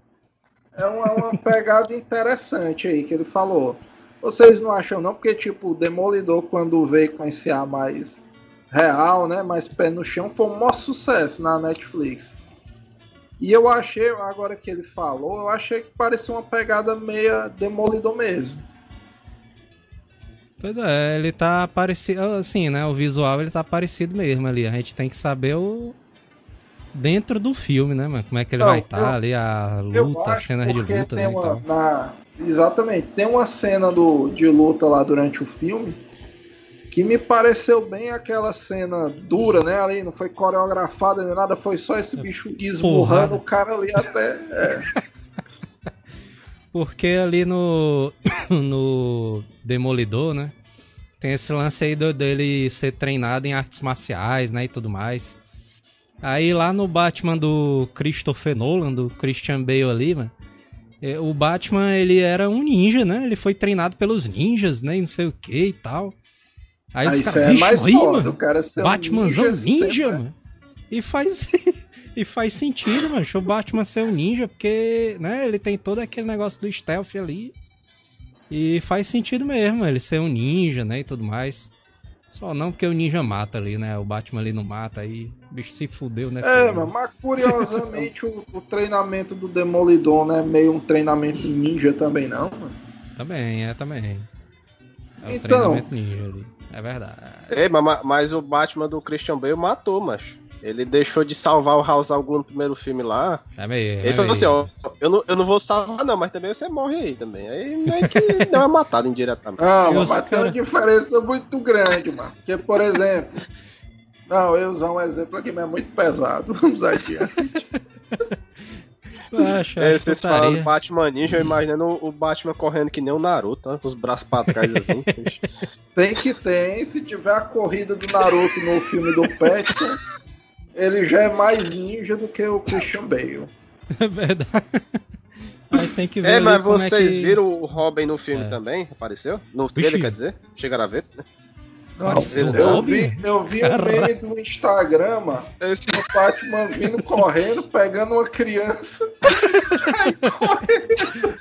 É uma, uma pegada interessante aí que ele falou. Vocês não acham não? Porque, tipo, o Demolidor, quando veio com esse ar mais real, né? Mais pé no chão, foi um maior sucesso na Netflix. E eu achei, agora que ele falou, eu achei que parecia uma pegada meia Demolidor mesmo. Pois é, ele tá parecido, assim, né? O visual ele tá parecido mesmo ali. A gente tem que saber o dentro do filme, né, mano? Como é que ele Não, vai estar eu- ali, a luta, as cenas de luta, né, uma, na- Exatamente, tem uma cena do, de luta lá durante o filme que me pareceu bem aquela cena dura, né? Ali não foi coreografada nem nada, foi só esse bicho esmurrando Porrada. o cara ali até. é. Porque ali no no Demolidor, né? Tem esse lance aí do- dele ser treinado em artes marciais, né, e tudo mais. Aí lá no Batman do Christopher Nolan, do Christian Bale ali, mano, é, o Batman, ele era um ninja, né? Ele foi treinado pelos ninjas, né? E não sei o que e tal. Aí Ah, os caras, é "Vixe, mais aí, foda, mano, o cara ser um Batmanzão ninja ninja, sempre, né? mano. E faz, e faz sentido, mano. O Batman ser um ninja, porque, né, ele tem todo aquele negócio do stealth ali. E faz sentido mesmo, ele ser um ninja, né, e tudo mais. Só não porque o ninja mata ali, né? O Batman ali não mata, aí o bicho se fudeu nessa. É, vida. mano, mas curiosamente o, o treinamento do Demolidor não é meio um treinamento ninja também, não, mano. Também, é, também. É o Então. treinamento ninja ali. É verdade. Ei, mas, mas o Batman do Christian Bale matou, macho. Ele deixou de salvar o House Al Ghul no primeiro filme lá. É meio. Ele falou assim, ó, eu não, eu não vou salvar não, mas também você morre aí também. Aí meio que deu uma matada indiretamente. Não, mas tem uma cara- diferença muito grande, mano. Porque, por exemplo. Não, eu usar um exemplo aqui, mas é muito pesado. Vamos adiante. É, acho vocês putaria. falando Batman Ninja, eu imaginando o Batman correndo que nem o Naruto, ó, com os braços pra trás assim. Tem que ter, hein? Se tiver a corrida do Naruto no filme do Patton, ele já é mais ninja do que o Christian Bale. É verdade. Aí tem que ver. é, mas como vocês é que... viram o Robin no filme É. também? Apareceu? No trailer, quer dizer? Chegaram a ver? né? O eu Robin? vi, eu vi um meme do Instagram, mano. Esse O Batman vindo correndo, pegando uma criança. sai correndo.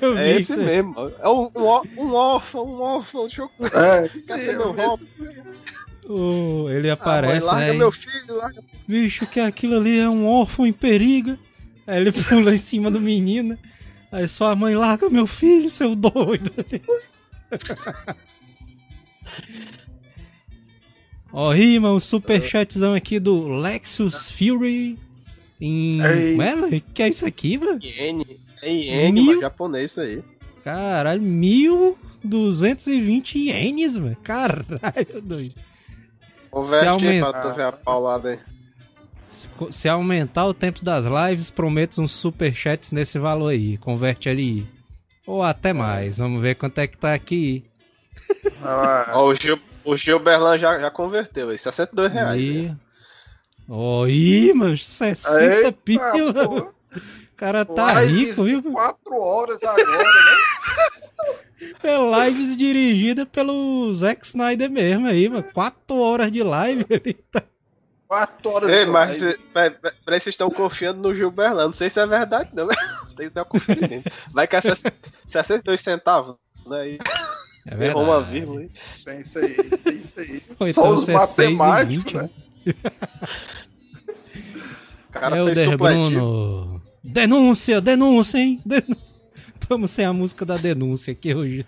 Eu vi é isso. esse mesmo. É um, um, um órfão, um órfão. Deixa eu... É, Quer ser eu meu Robin? O- Ele Ah, mãe, aparece, larga né? meu filho, larga... Bicho, que aquilo ali é um órfão em perigo. Aí ele pula em cima do menino. Aí sua mãe larga meu filho, seu doido. Ó, rima, um superchatzão aqui do Lexus Fury. Em. Ei. Mano, que é isso aqui, mano? Iene. É iene, Mil- japonês isso aí. Caralho, 1220 ienes, mano. Caralho, doido. Converte aí aumenta- pra tu ver a paulada aí. Se aumentar o tempo das lives, prometo uns superchats nesse valor aí. Converte ali. Ou até mais. Vamos ver quanto é que tá aqui. Ah, Ó, o, Gil, o Gilberlan já, já converteu aí. 62 reais. Aí. Oi, mano, 60 Eita, pila. O cara tá rico, viu? 4 horas agora, né? É lives dirigida pelo Zack Snyder mesmo aí, mano. 4 horas de live ele tá. 4 horas Ei, mas parece que vocês estão confiando no Gilberlan. Não sei se é verdade, não. Você tem que. Vai que é 62 centavos, né? É verdade. Errou uma vírgula. Tem isso aí, tem isso aí. Ou Só então os matemáticos, 20, né? Cara Helder Bruno. Denúncia, denúncia, hein? Estamos sem a música da denúncia aqui hoje.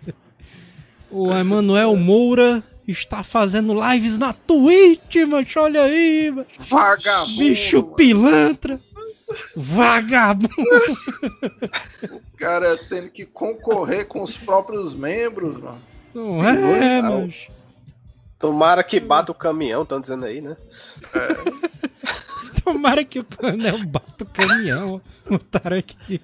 O Emanuel Moura está fazendo lives na Twitch, mancho. Olha aí, mancho. Vagabundo. Bicho pilantra. Vagabundo. O cara tendo que concorrer com os próprios membros, mano. Não é, mano. Tomara que bata o caminhão, estão dizendo aí, né? É. Tomara que o caminhão bata o caminhão. Botaram aqui.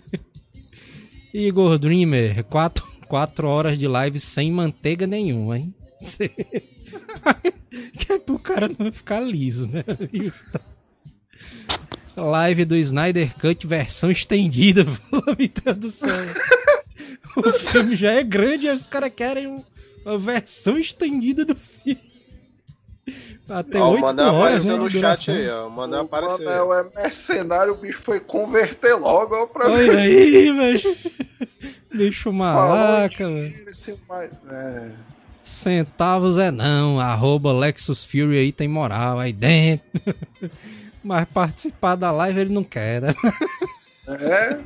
Igor Dreamer, 4 quatro horas de live sem manteiga nenhuma, hein? que é pro cara não ficar liso, né? Live do Snyder Cut versão estendida, pelo meu do céu. O filme já é grande e os caras querem uma versão estendida do filme. Até oito horas, apareceu né, no chat aí, ó. O Manel apareceu. O Manel é mercenário, o bicho foi converter logo, ó, pra Olha ver. aí, velho. Bicho malaca, velho. É. Centavos é não, arroba Lexus Fury aí tem moral aí dentro. Mas participar da live ele não quer, né? É.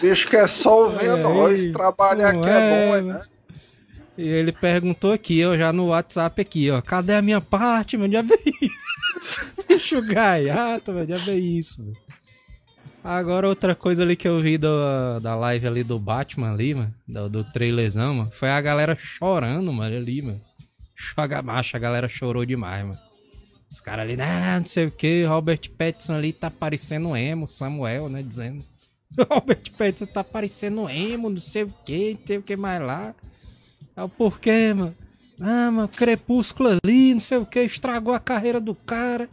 Bicho quer só ouvir é, nós, trabalhar aqui é, é bom, né? E ele perguntou aqui, ó, já no WhatsApp aqui, ó. Cadê a minha parte, meu? Diabo é isso? Bicho gaiato, meu. Diabo é isso, meu. Agora outra coisa ali que eu vi do, da live ali do Batman ali, mano, do, do trailerzão, mano, foi a galera chorando, mano, ali, mano. Choga macho, a galera chorou demais, mano. Os caras ali, não sei o que, Robert Pattinson ali tá parecendo emo, Samuel, né, dizendo. Robert Pattinson tá parecendo emo, não sei o que, não sei o que mais lá. É o porquê, mano. Ah, mano, Crepúsculo ali, não sei o que, estragou a carreira do cara.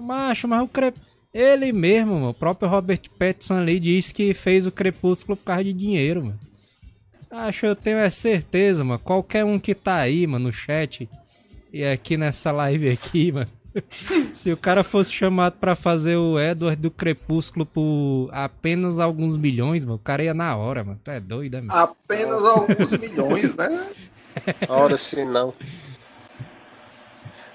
Macho, mas o Crepúsculo ele mesmo, mano, o próprio Robert Pattinson ali disse que fez o Crepúsculo por causa de dinheiro, mano. Acho, eu tenho é certeza, mano. Qualquer um que tá aí, mano, no chat e aqui nessa live aqui, mano. Se o cara fosse chamado para fazer o Edward do Crepúsculo por apenas alguns milhões, mano, o cara ia na hora, mano. Tu é doido, né, mano? Apenas alguns milhões, né? Hora sim, não.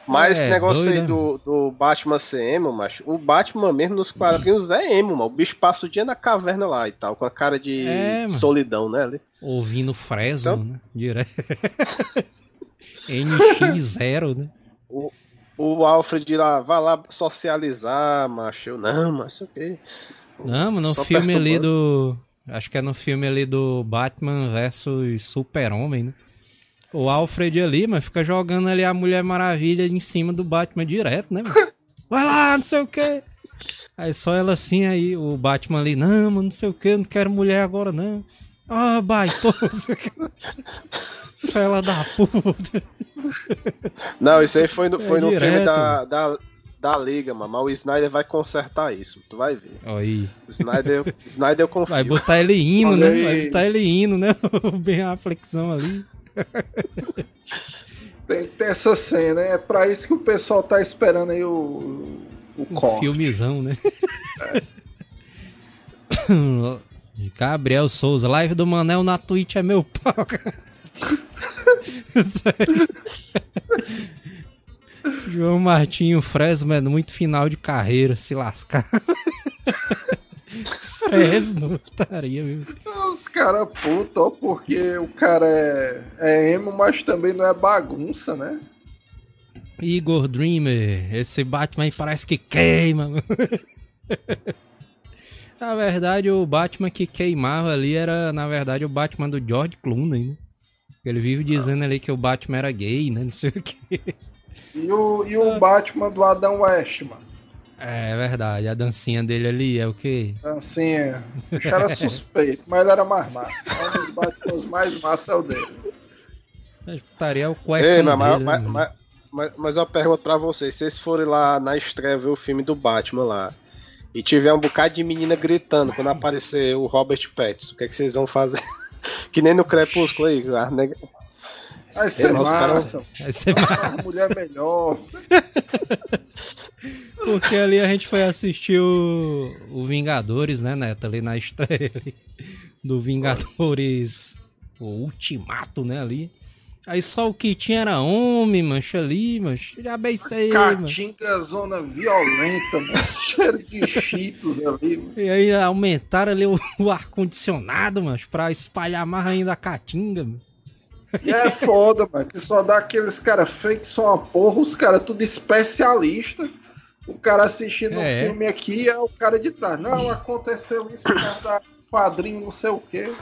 Mas é, esse negócio doido, aí né? do, do Batman ser emo, macho, o Batman mesmo nos quadrinhos é emo, mano. O bicho passa o dia na caverna lá e tal, com a cara de é, solidão, né? Ali. Ouvindo Fresno, então... né? Direto. NX0, né? O, o Alfred lá, vai lá socializar, macho. Eu, não, mas isso aqui. Não, mano, no Só filme ali do. Acho que é no filme ali do Batman versus Super-Homem, né? O Alfred ali, mas fica jogando ali a Mulher Maravilha em cima do Batman direto, né, mano? Vai lá, não sei o quê. Aí só ela assim, aí o Batman ali, não, mano, não sei o que, não quero mulher agora, não. Ah, baitoso. Fela da puta. Não, isso aí foi no, foi é no filme da, da, da Liga, mano. Mas o Snyder vai consertar isso. Tu vai ver. Aí. O Snyder, Snyder eu Vai botar ele indo, né? Vai botar ele indo, né? Bem a flexão ali. Tem que ter essa cena, é pra isso que o pessoal tá esperando aí o. O, o filmezão, né? É. Gabriel Souza, live do Manel na Twitch é meu pau, cara. João Martinho Fresno, muito final de carreira, se lascar. Fresno, estaria, viu? Os caras puto, porque o cara é, é emo, mas também não é bagunça, né? Igor Dreamer, esse Batman parece que queima. na verdade, o Batman que queimava ali era, na verdade, o Batman do George Clooney, né? Ele vive dizendo ali que o Batman era gay, né? Não sei o quê. E o, e o Batman do Adam West, mano? É verdade, a dancinha dele ali é o quê? Dancinha. O cara era suspeito, mas ele era mais massa. Um dos Batman mais massa é o dele. A putaria é o cueca Ei, dele, mas, né, mas, mas, mas eu pergunto pra vocês: se vocês forem lá na estreia ver o filme do Batman lá e tiver um bocado de menina gritando quando aparecer o Robert Pattinson, o que, é que vocês vão fazer? que nem no Crepúsculo aí. a nega- Vai ser Ei, massa. Vai ser A mulher melhor. Porque ali a gente foi assistir o, o Vingadores, né, Neto? Ali na estreia ali, do Vingadores, o Ultimato, né, ali. Aí só o que tinha era homem, mancha ali, mancha. Já aí, mano. Caatinga, zona violenta, mano. Cheiro de cheetos ali. mano. E aí aumentaram ali o, o ar-condicionado, mas pra espalhar mais ainda a caatinga, mano. E é foda, mano. Que só dá aqueles caras feitos só uma porra, os caras tudo especialista. O cara assistindo É. um filme aqui é o cara de trás. Não, aconteceu isso por causa da quadrinho, não sei o quê.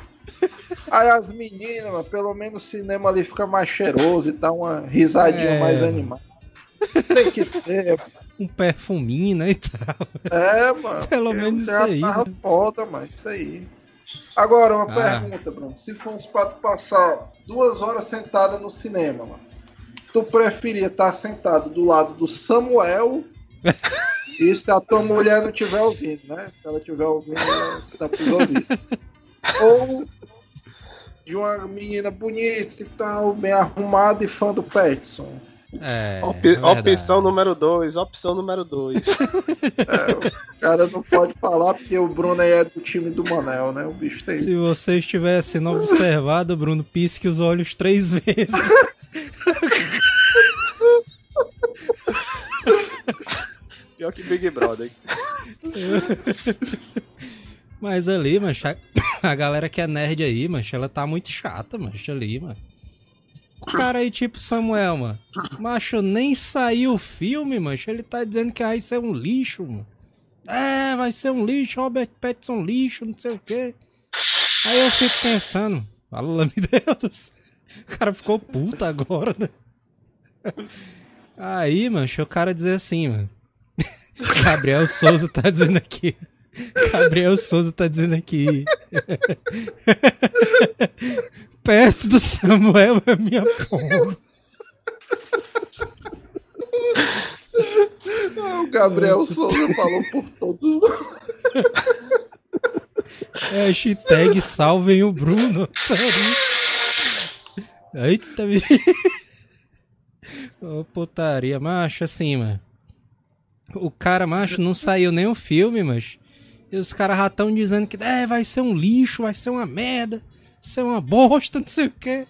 Aí as meninas, mano, pelo menos o cinema ali fica mais cheiroso e dá uma risadinha É. mais animada. Tem que ter, Um perfuminho, né, e tal. É, mano. Pelo menos isso aí, Tava né? foda, mano. Isso aí. Agora, uma Ah. pergunta, Bruno. Se fosse pra tu passar duas horas sentada no cinema, mano, tu preferia estar sentado do lado do Samuel? e se a tua mulher não estiver ouvindo, né? Se ela estiver ouvindo, ela tá pros ouvidos. Ou de uma menina bonita e tal, bem arrumada e fã do Petson. É. Op- verdade. opção número 2, opção número 2. O cara não pode falar porque o Bruno aí é do time do Manel, né? O bicho tem. Se você estivesse sendo observado, Bruno, pisque os olhos três vezes. Pior que Big Brother. Mas ali, mancha, a, galera que é nerd aí, mancha, ela tá muito chata, mancha, ali, mano. O cara aí, tipo Samuel, mano. Macho, nem saiu o filme, mancha. Ele tá dizendo que vai ser um lixo, mano. É, vai ser um lixo, Robert Pattinson lixo, não sei o quê. Aí eu fico pensando, fala me Deus. O cara ficou puto agora, né? Aí, mancha, o cara dizer assim, mano. Gabriel Souza tá dizendo aqui. Gabriel Souza tá dizendo aqui. Perto do Samuel é minha pomba. Ah, O Gabriel Souza falou por todos nós. Hashtag salvem o Bruno. Eita, bicho. Ô, putaria, macho, assim, mano. O cara, macho, não saiu nem o filme, mas. E os caras já tão dizendo que é, vai ser um lixo, vai ser uma merda, vai ser uma bosta, não sei o quê.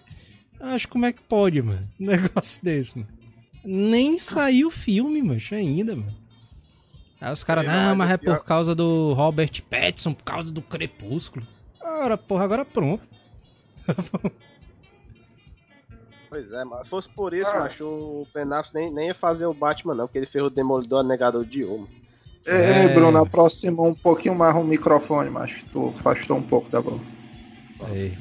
Acho como é que pode, mano. Um negócio desse, mano. Nem saiu o filme, macho, ainda, mano. Aí os caras, não, mas é por causa do Robert Pattinson, por causa do Crepúsculo. Ora, porra, agora pronto. Pois é, mas se fosse por isso, Ah. macho, o Ben Affleck nem, nem ia fazer o Batman, não, porque ele fez o Demolidor Negador de Ouro. Ei, É. Bruno, aproxima um pouquinho mais o microfone, macho. Tu afastou um pouco da boca. Aí.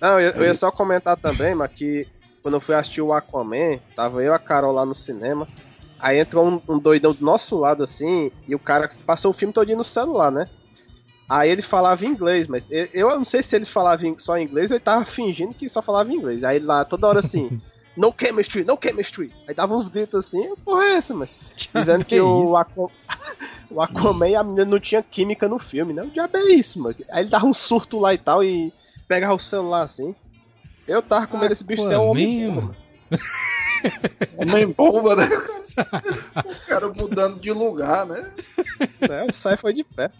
Não, eu, eu ia só comentar também, mas que quando eu fui assistir o Aquaman, tava eu e a Carol lá no cinema. Aí entrou um, um doidão do nosso lado assim, e o cara passou o filme todinho no celular, né? Aí ele falava inglês, mas eu, eu não sei se ele falava em- só inglês ou ele tava fingindo que só falava inglês. Aí ele lá toda hora assim, no chemistry, no chemistry. Aí dava uns gritos assim, porra é essa, mano? Dizendo que o, Aqua- o Aquaman e a menina não tinha química no filme, né? O diabo é isso, mano. Aí ele dava um surto lá e tal e pegava o celular assim. Eu tava com medo desse bicho ser um homem bomba, mano. Homem bomba, né? O cara mudando de lugar, né? né? O sai foi de pé.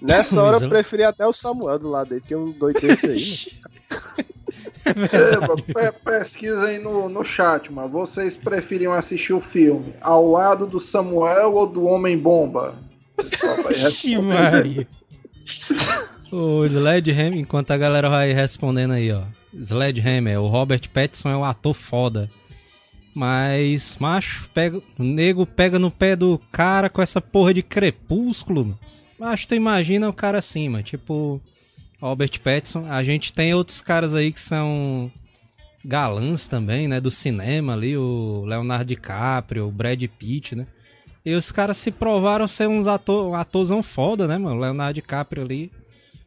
Nessa hora eu- preferi até o Samuel do lado dele, que é um doido desse aí. É, pesquisa aí no, no chat, mano. Vocês preferiam assistir o filme ao lado do Samuel ou do Homem Bomba? Pessoal, vai Ixi. Maria. O Sledgehammer, enquanto a galera vai respondendo aí, ó. Sledgehammer, o Robert Pattinson é um ator foda. Mas, macho, pega, o nego pega no pé do cara com essa porra de crepúsculo. Macho, tu imagina o cara assim, mano. Tipo, Robert Pattinson. A gente tem outros caras aí que são galãs também, né? Do cinema ali, o Leonardo DiCaprio, o Brad Pitt, né? E os caras se provaram ser uns ator, um atorzão foda, né, mano? Leonardo DiCaprio ali.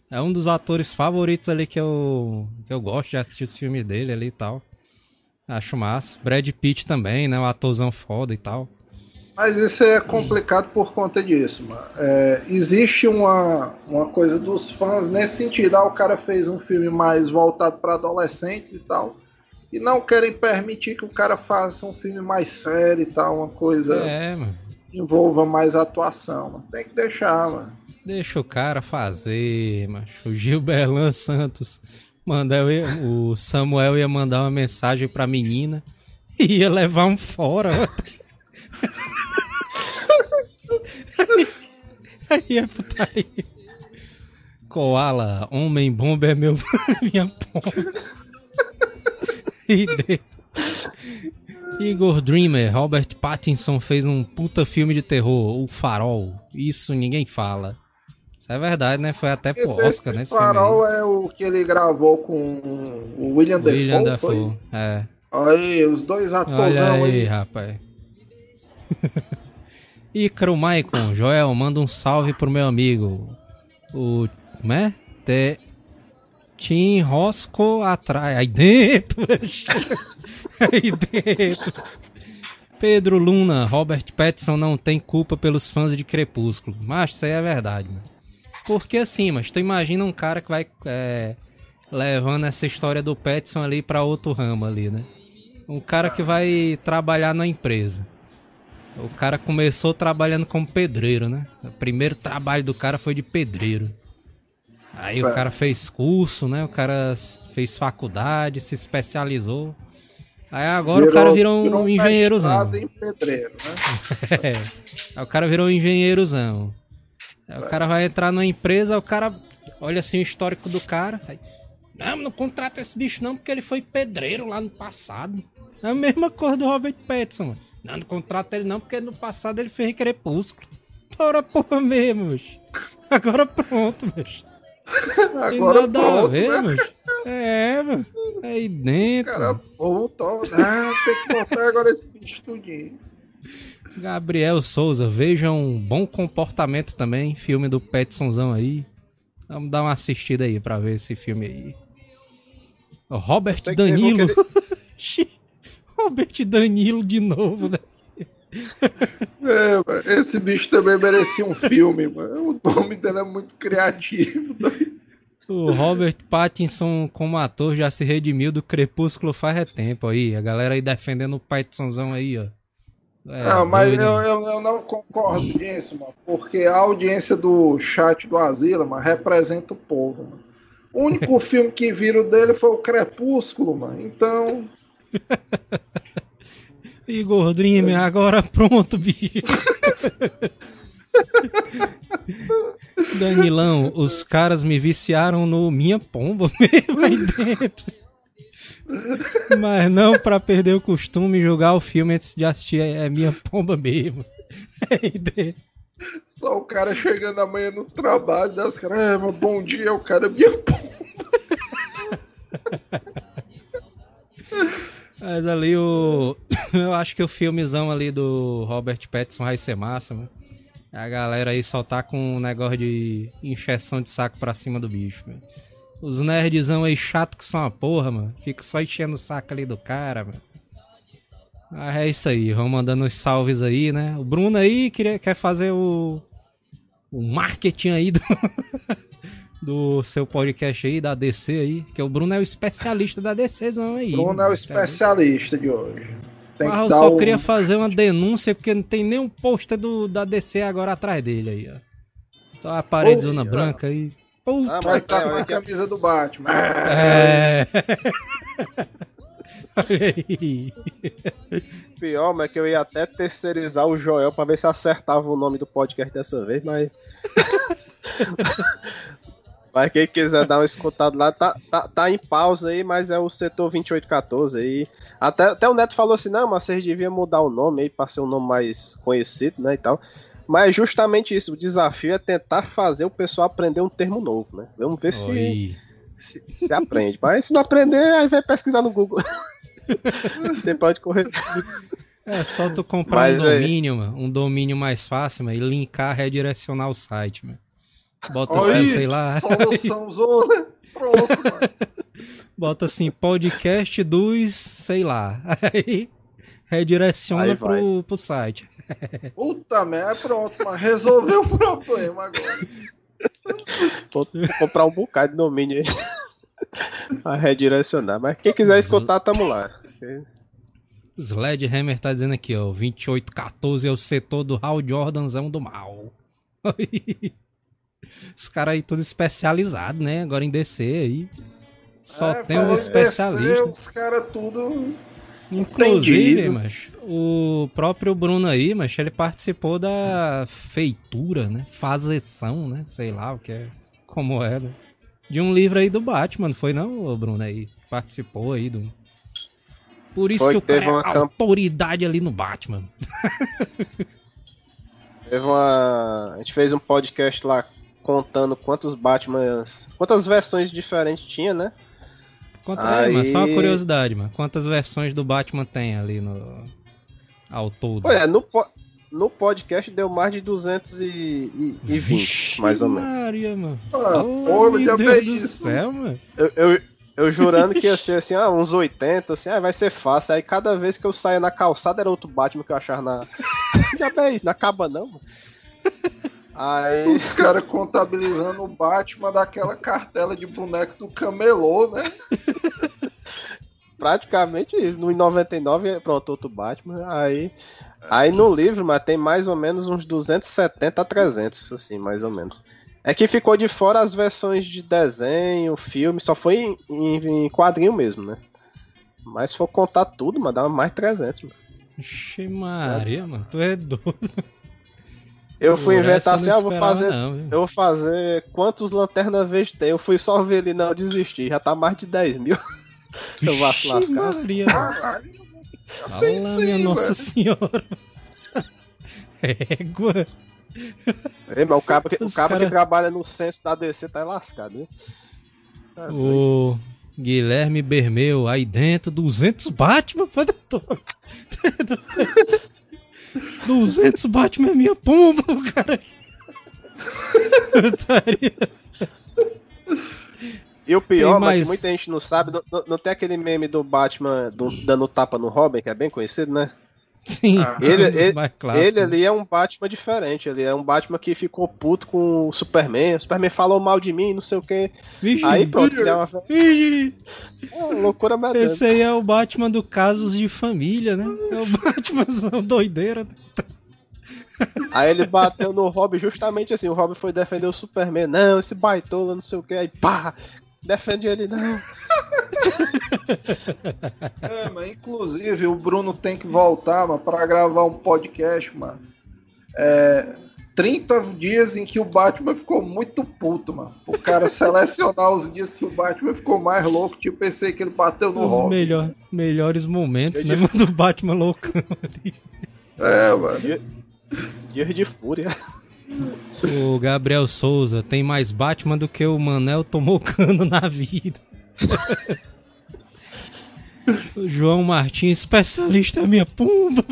É um dos atores favoritos ali que eu, que eu gosto de assistir os filmes dele ali e tal. Acho massa. Brad Pitt também, né? Um atorzão foda e tal. Mas isso é complicado por conta disso, mano. É, existe uma, uma coisa dos fãs nesse sentido. Ah, o cara fez um filme mais voltado para adolescentes e tal. E não querem permitir que o cara faça um filme mais sério e tal, uma coisa. É, mano envolva mais atuação, mano. Tem que deixar, mano. Deixa o cara fazer, macho. O Gilberlan Santos. Manda, o Samuel ia mandar uma mensagem pra menina e ia levar um fora. Aí é putaria. Koala, homem bomba é meu, minha pomba. Igor Dreamer, Robert Pattinson fez um puta filme de terror, O Farol. Isso ninguém fala. Isso é verdade, né? Foi até pro esse, Oscar, né? Esse Farol é o que ele gravou com o William Dafoe. William Dafoe, é. Aí, os dois atores Olha aí, aí. rapaz. Icaro Maicon, Joel, manda um salve pro meu amigo. O. Como é? Te... Tim Rosco atrás. Aí dentro, Aí dentro. Pedro Luna, Robert Pattinson não tem culpa pelos fãs de Crepúsculo. Mas isso aí é verdade, mano. Porque assim, mas tu imagina um cara que vai é, levando essa história do Pattinson ali para outro ramo ali, né? Um cara que vai trabalhar na empresa. O cara começou trabalhando como pedreiro, né? O primeiro trabalho do cara foi de pedreiro. Aí o cara fez curso, né? O cara fez faculdade, se especializou. Aí agora virou, o cara virou um virou engenheirozão. Em pedreiro, né? é. Aí o cara virou um engenheirozão. Aí o cara vai entrar numa empresa, o cara olha assim o histórico do cara. Aí, não, não contrata esse bicho não, porque ele foi pedreiro lá no passado. É a mesma coisa do Robert Pattinson, mano. Não, não contrata ele não, porque no passado ele fez crepúsculo. Ora porra mesmo, bicho. Agora pronto, bicho. Agora nada pronto, a ver, né? Mas... É, mano. Aí dentro. Cara, pronto. Ah, tem que botar agora esse bicho tudinho. Gabriel Souza, veja um bom comportamento também, filme do Petsonzão aí. Vamos dar uma assistida aí pra ver esse filme aí. Robert Danilo. Robert Danilo de novo, né? É, esse bicho também merecia um filme, mano. O nome dele é muito criativo. O Robert Pattinson, como ator, já se redimiu do Crepúsculo faz é tempo aí. A galera aí defendendo o Pattinsonzão aí, ó. É, não, mas eu, eu, eu, não concordo com isso, mano. Porque a audiência do chat do Asila, mano, representa o povo, mano. O único filme que viram dele foi o Crepúsculo, mano. Então. Igor Dreamer, agora pronto, bicho. Danilão, os caras me viciaram no Minha Pomba mesmo aí dentro. Mas não para perder o costume jogar o filme antes de assistir é Minha Pomba mesmo. Aí dentro. Só o cara chegando amanhã no trabalho, né? os caras, é, bom dia, o cara Minha Pomba. Mas ali o. Eu acho que o filmezão ali do Robert Pattinson vai ser massa, mano. A galera aí só tá com um negócio de encheção de saco pra cima do bicho, mano. Os nerdzão aí chato que são uma porra, mano. Fico só enchendo o saco ali do cara, mano. Mas é isso aí, vamos mandando os salves aí, né? O Bruno aí queria, quer fazer o. O marketing aí do. do seu podcast aí, da DC aí, que o Bruno é o especialista da DCzão aí. Bruno é o especialista de hoje. Tem Mas eu só um... queria fazer uma denúncia, porque não tem nenhum pôster da DC agora atrás dele aí, ó. Tá a parede zona branca aí. Puta ah, mas tá com a camisa do Batman. É. Pior, mas é que eu ia até terceirizar o Joel pra ver se acertava o nome do podcast dessa vez, mas. Mas quem quiser dar uma escutada lá, tá, tá, tá, em pausa aí, mas é o setor 2814 aí. Até, até o Neto falou assim, não, mas vocês deviam mudar o nome aí pra ser um nome mais conhecido, né, e tal. Mas é justamente isso, o desafio é tentar fazer o pessoal aprender um termo novo, né? Vamos ver se, se, se aprende. Mas se não aprender, aí vai pesquisar no Google. Você pode correr. É só tu comprar Mas um domínio, mano, um domínio mais fácil, mano, e linkar, redirecionar o site, mano. Bota assim, sei lá. Solução zona. Pronto, mano. Bota assim, podcast dos, sei lá. Aí redireciona Aí pro, pro site. Puta merda, pronto, mas resolveu o problema agora. Vou comprar um bocado de domínio aí. pra redirecionar. Mas quem quiser escutar, tamo lá. Sledgehammer tá dizendo aqui, ó. 2814 é o setor do Hal Jordanzão do mal. Os caras aí todos especializados, né? Agora em DC aí. Só é, tem os especialistas. DC, os caras tudo. Inclusive, mas o próprio Bruno aí, mas ele participou da feitura, né? Fazeção, né? Sei lá o que é. Como é, né? De um livro aí do Batman, não foi não, Bruno aí? Participou aí do. Por isso foi, que o cara é autoridade ali no Batman. Teve uma. A gente fez um podcast lá contando quantos Batmans. Quantas versões diferentes tinha, né? Conta aí, aí, mano, só uma curiosidade, mano. Quantas versões do Batman tem ali no. Ao todo? Olha, no, no podcast deu mais de 220, Vixe mais ou menos. Maria, mano. Ah, oh, meu Deus do céu, mano. Eu, eu, eu jurando que ia ser assim, ah, uns 80, assim, ah, vai ser fácil. Aí cada vez que eu saia na calçada era outro Batman que eu achava na. Já é isso, não acaba não, mano. Aí os caras contabilizando o Batman daquela cartela de boneco do camelô, né? Praticamente isso. No 99, pronto, outro Batman. Aí, aí no livro, mas tem mais ou menos uns 270 a 300, assim, mais ou menos. É que ficou de fora as versões de desenho, filme, só foi em, em, em quadrinho mesmo, né? Mas se for contar tudo, mano, dá mais 300, mano. Ixi, Maria, é. mano, tu é doido. Eu fui inventar assim, ah, eu vou fazer. Não, eu vou fazer quantos lanternas verde tem. Eu fui só ver ele não desistir. Já tá mais de 10 mil. eu vou lascar. Maria. Fala, minha Nossa Senhora. Égua. É, mas o cara, que, o cara, cara, que trabalha no censo da DC tá lascado, né? Tá o Guilherme Bermeu, aí dentro, 200 Batman, 200 Batman é minha pomba, o cara. E o pior, mais... mas que muita gente não sabe, não, não, tem aquele meme do Batman do, dando tapa no Robin, que é bem conhecido, né? Sim, ah, ele, ele, ele ali é um Batman diferente. Ele é um Batman que ficou puto com o Superman. O Superman falou mal de mim, não sei o que. Aí pronto, ele é uma. É, loucura medonha. Esse aí é o Batman do Casos de Família, né? É o Batman doideira. Aí ele bateu no Robin justamente assim. O Robin foi defender o Superman. Não, esse baitola, não sei o que. Aí pá, defende ele, não. é, mas inclusive o Bruno tem que voltar, mano, pra gravar um podcast, mano. É, 30 dias em que o Batman ficou muito puto, mano. O cara selecionar os dias que o Batman ficou mais louco, tipo, pensei que ele bateu no Os melhor, melhores momentos, né, mano, do Batman loucão ali. É, mano. Dia, dia de fúria. O Gabriel Souza tem mais Batman do que o Manel tomou cano na vida. o João Martins, especialista minha pumba.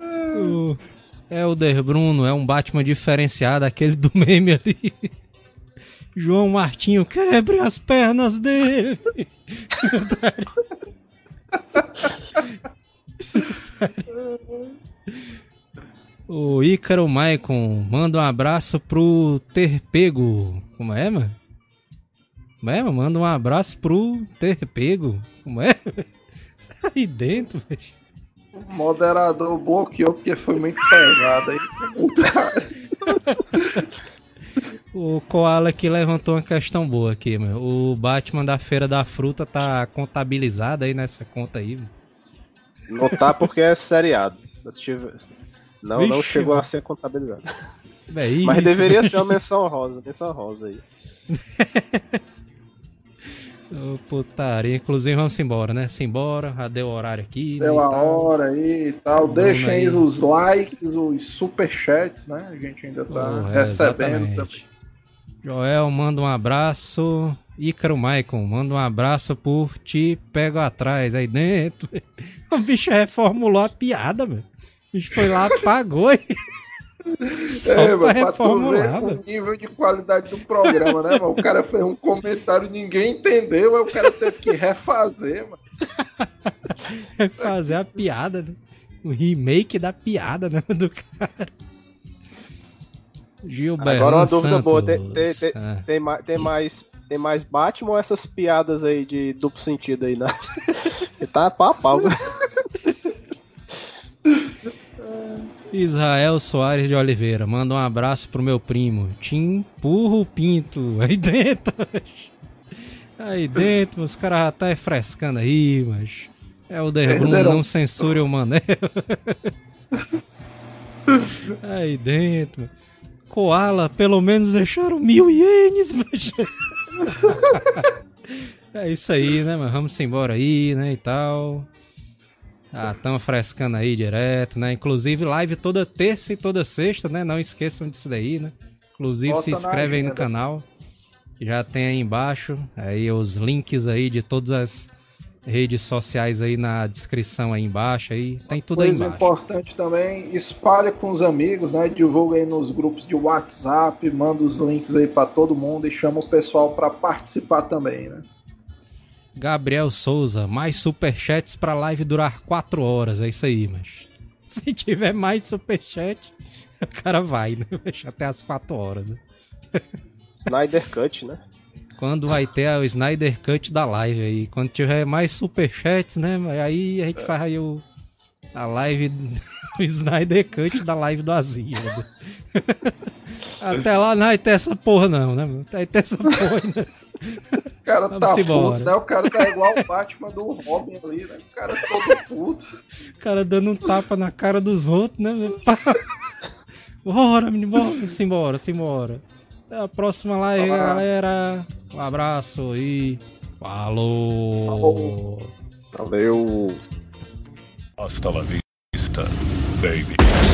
o Elder Bruno é um Batman diferenciado, aquele do meme ali. João Martinho, quebre as pernas dele. O Ícaro Maicon manda um abraço pro Terpego. Como é, mano? Como é, mano? Manda um abraço pro Terpego. Como é? Aí dentro, velho. O moderador bloqueou porque foi muito pesado aí. o Koala aqui levantou uma questão boa aqui, meu. O Batman da Feira da Fruta tá contabilizado aí nessa conta aí, meu. Não tá porque é seriado. Não, Vixe, não chegou a ser contabilizado. É isso, Mas deveria ser uma menção rosa, menção rosa aí. oh, putaria. Inclusive, vamos embora, né? Simbora, já deu o horário aqui. Deu né, a hora aí e tal. Deixem aí os likes, os superchats, né? A gente ainda tá oh, recebendo também. Joel, manda um abraço Ícaro Maicon, manda um abraço por ti, pego atrás, aí dentro. O bicho reformulou a piada, meu. O bicho foi lá, apagou e. Só é, pra reformular, o nível de qualidade do programa, né, mano? O cara fez um comentário, ninguém entendeu, aí o cara teve que refazer, mano. É fazer a piada, né? O remake da piada, né? Do cara. Gilberto. Agora uma dúvida Santos. boa, tem, tem, tem, Ah. tem mais, tem, mais, tem mais Batman ou essas piadas aí de duplo sentido aí, né? Ele tá pau a pau. Israel Soares de Oliveira, manda um abraço pro meu primo. Tim Purro Pinto. Aí dentro. Aí dentro, os caras já tá frescando aí, mas. É o Perderam. não censure o Manel. Aí dentro. Koala, pelo menos deixaram mil ienes, mas. É isso aí, né, mano? Vamos embora aí, né, e tal. Ah, tamo frescando aí direto, né? Inclusive, live toda terça e toda sexta, né? Não esqueçam disso daí, né? Inclusive, Bota se inscreve aí no canal. Já tem aí embaixo, aí os links aí de todas as redes sociais aí na descrição aí embaixo, aí tem tudo aí Coisa embaixo. importante também, espalha com os amigos, né? Divulga aí nos grupos de WhatsApp, manda os links aí pra todo mundo e chama o pessoal pra participar também, né? Gabriel Souza, mais superchats pra live durar 4 horas, é isso aí, mas se tiver mais superchat, o cara vai, né? Até as 4 horas, né? Snyder Cut, né? Quando vai ter o Snyder Cut da live aí. Quando tiver mais superchats, né? Aí a gente faz aí o, a live, o Snyder Cut da live do Azia. né? Até lá não vai ter essa porra não, né? Não vai ter essa porra ainda. O cara Vamos tá embora. puto, né? O cara tá igual o Batman do Robin ali, né? O cara todo puto. O cara dando um tapa na cara dos outros, né? Bora, menino, bora, simbora, simbora. Até a próxima live, Falou. galera. Um abraço e falou. Falou. Valeu. Hasta la vista, baby.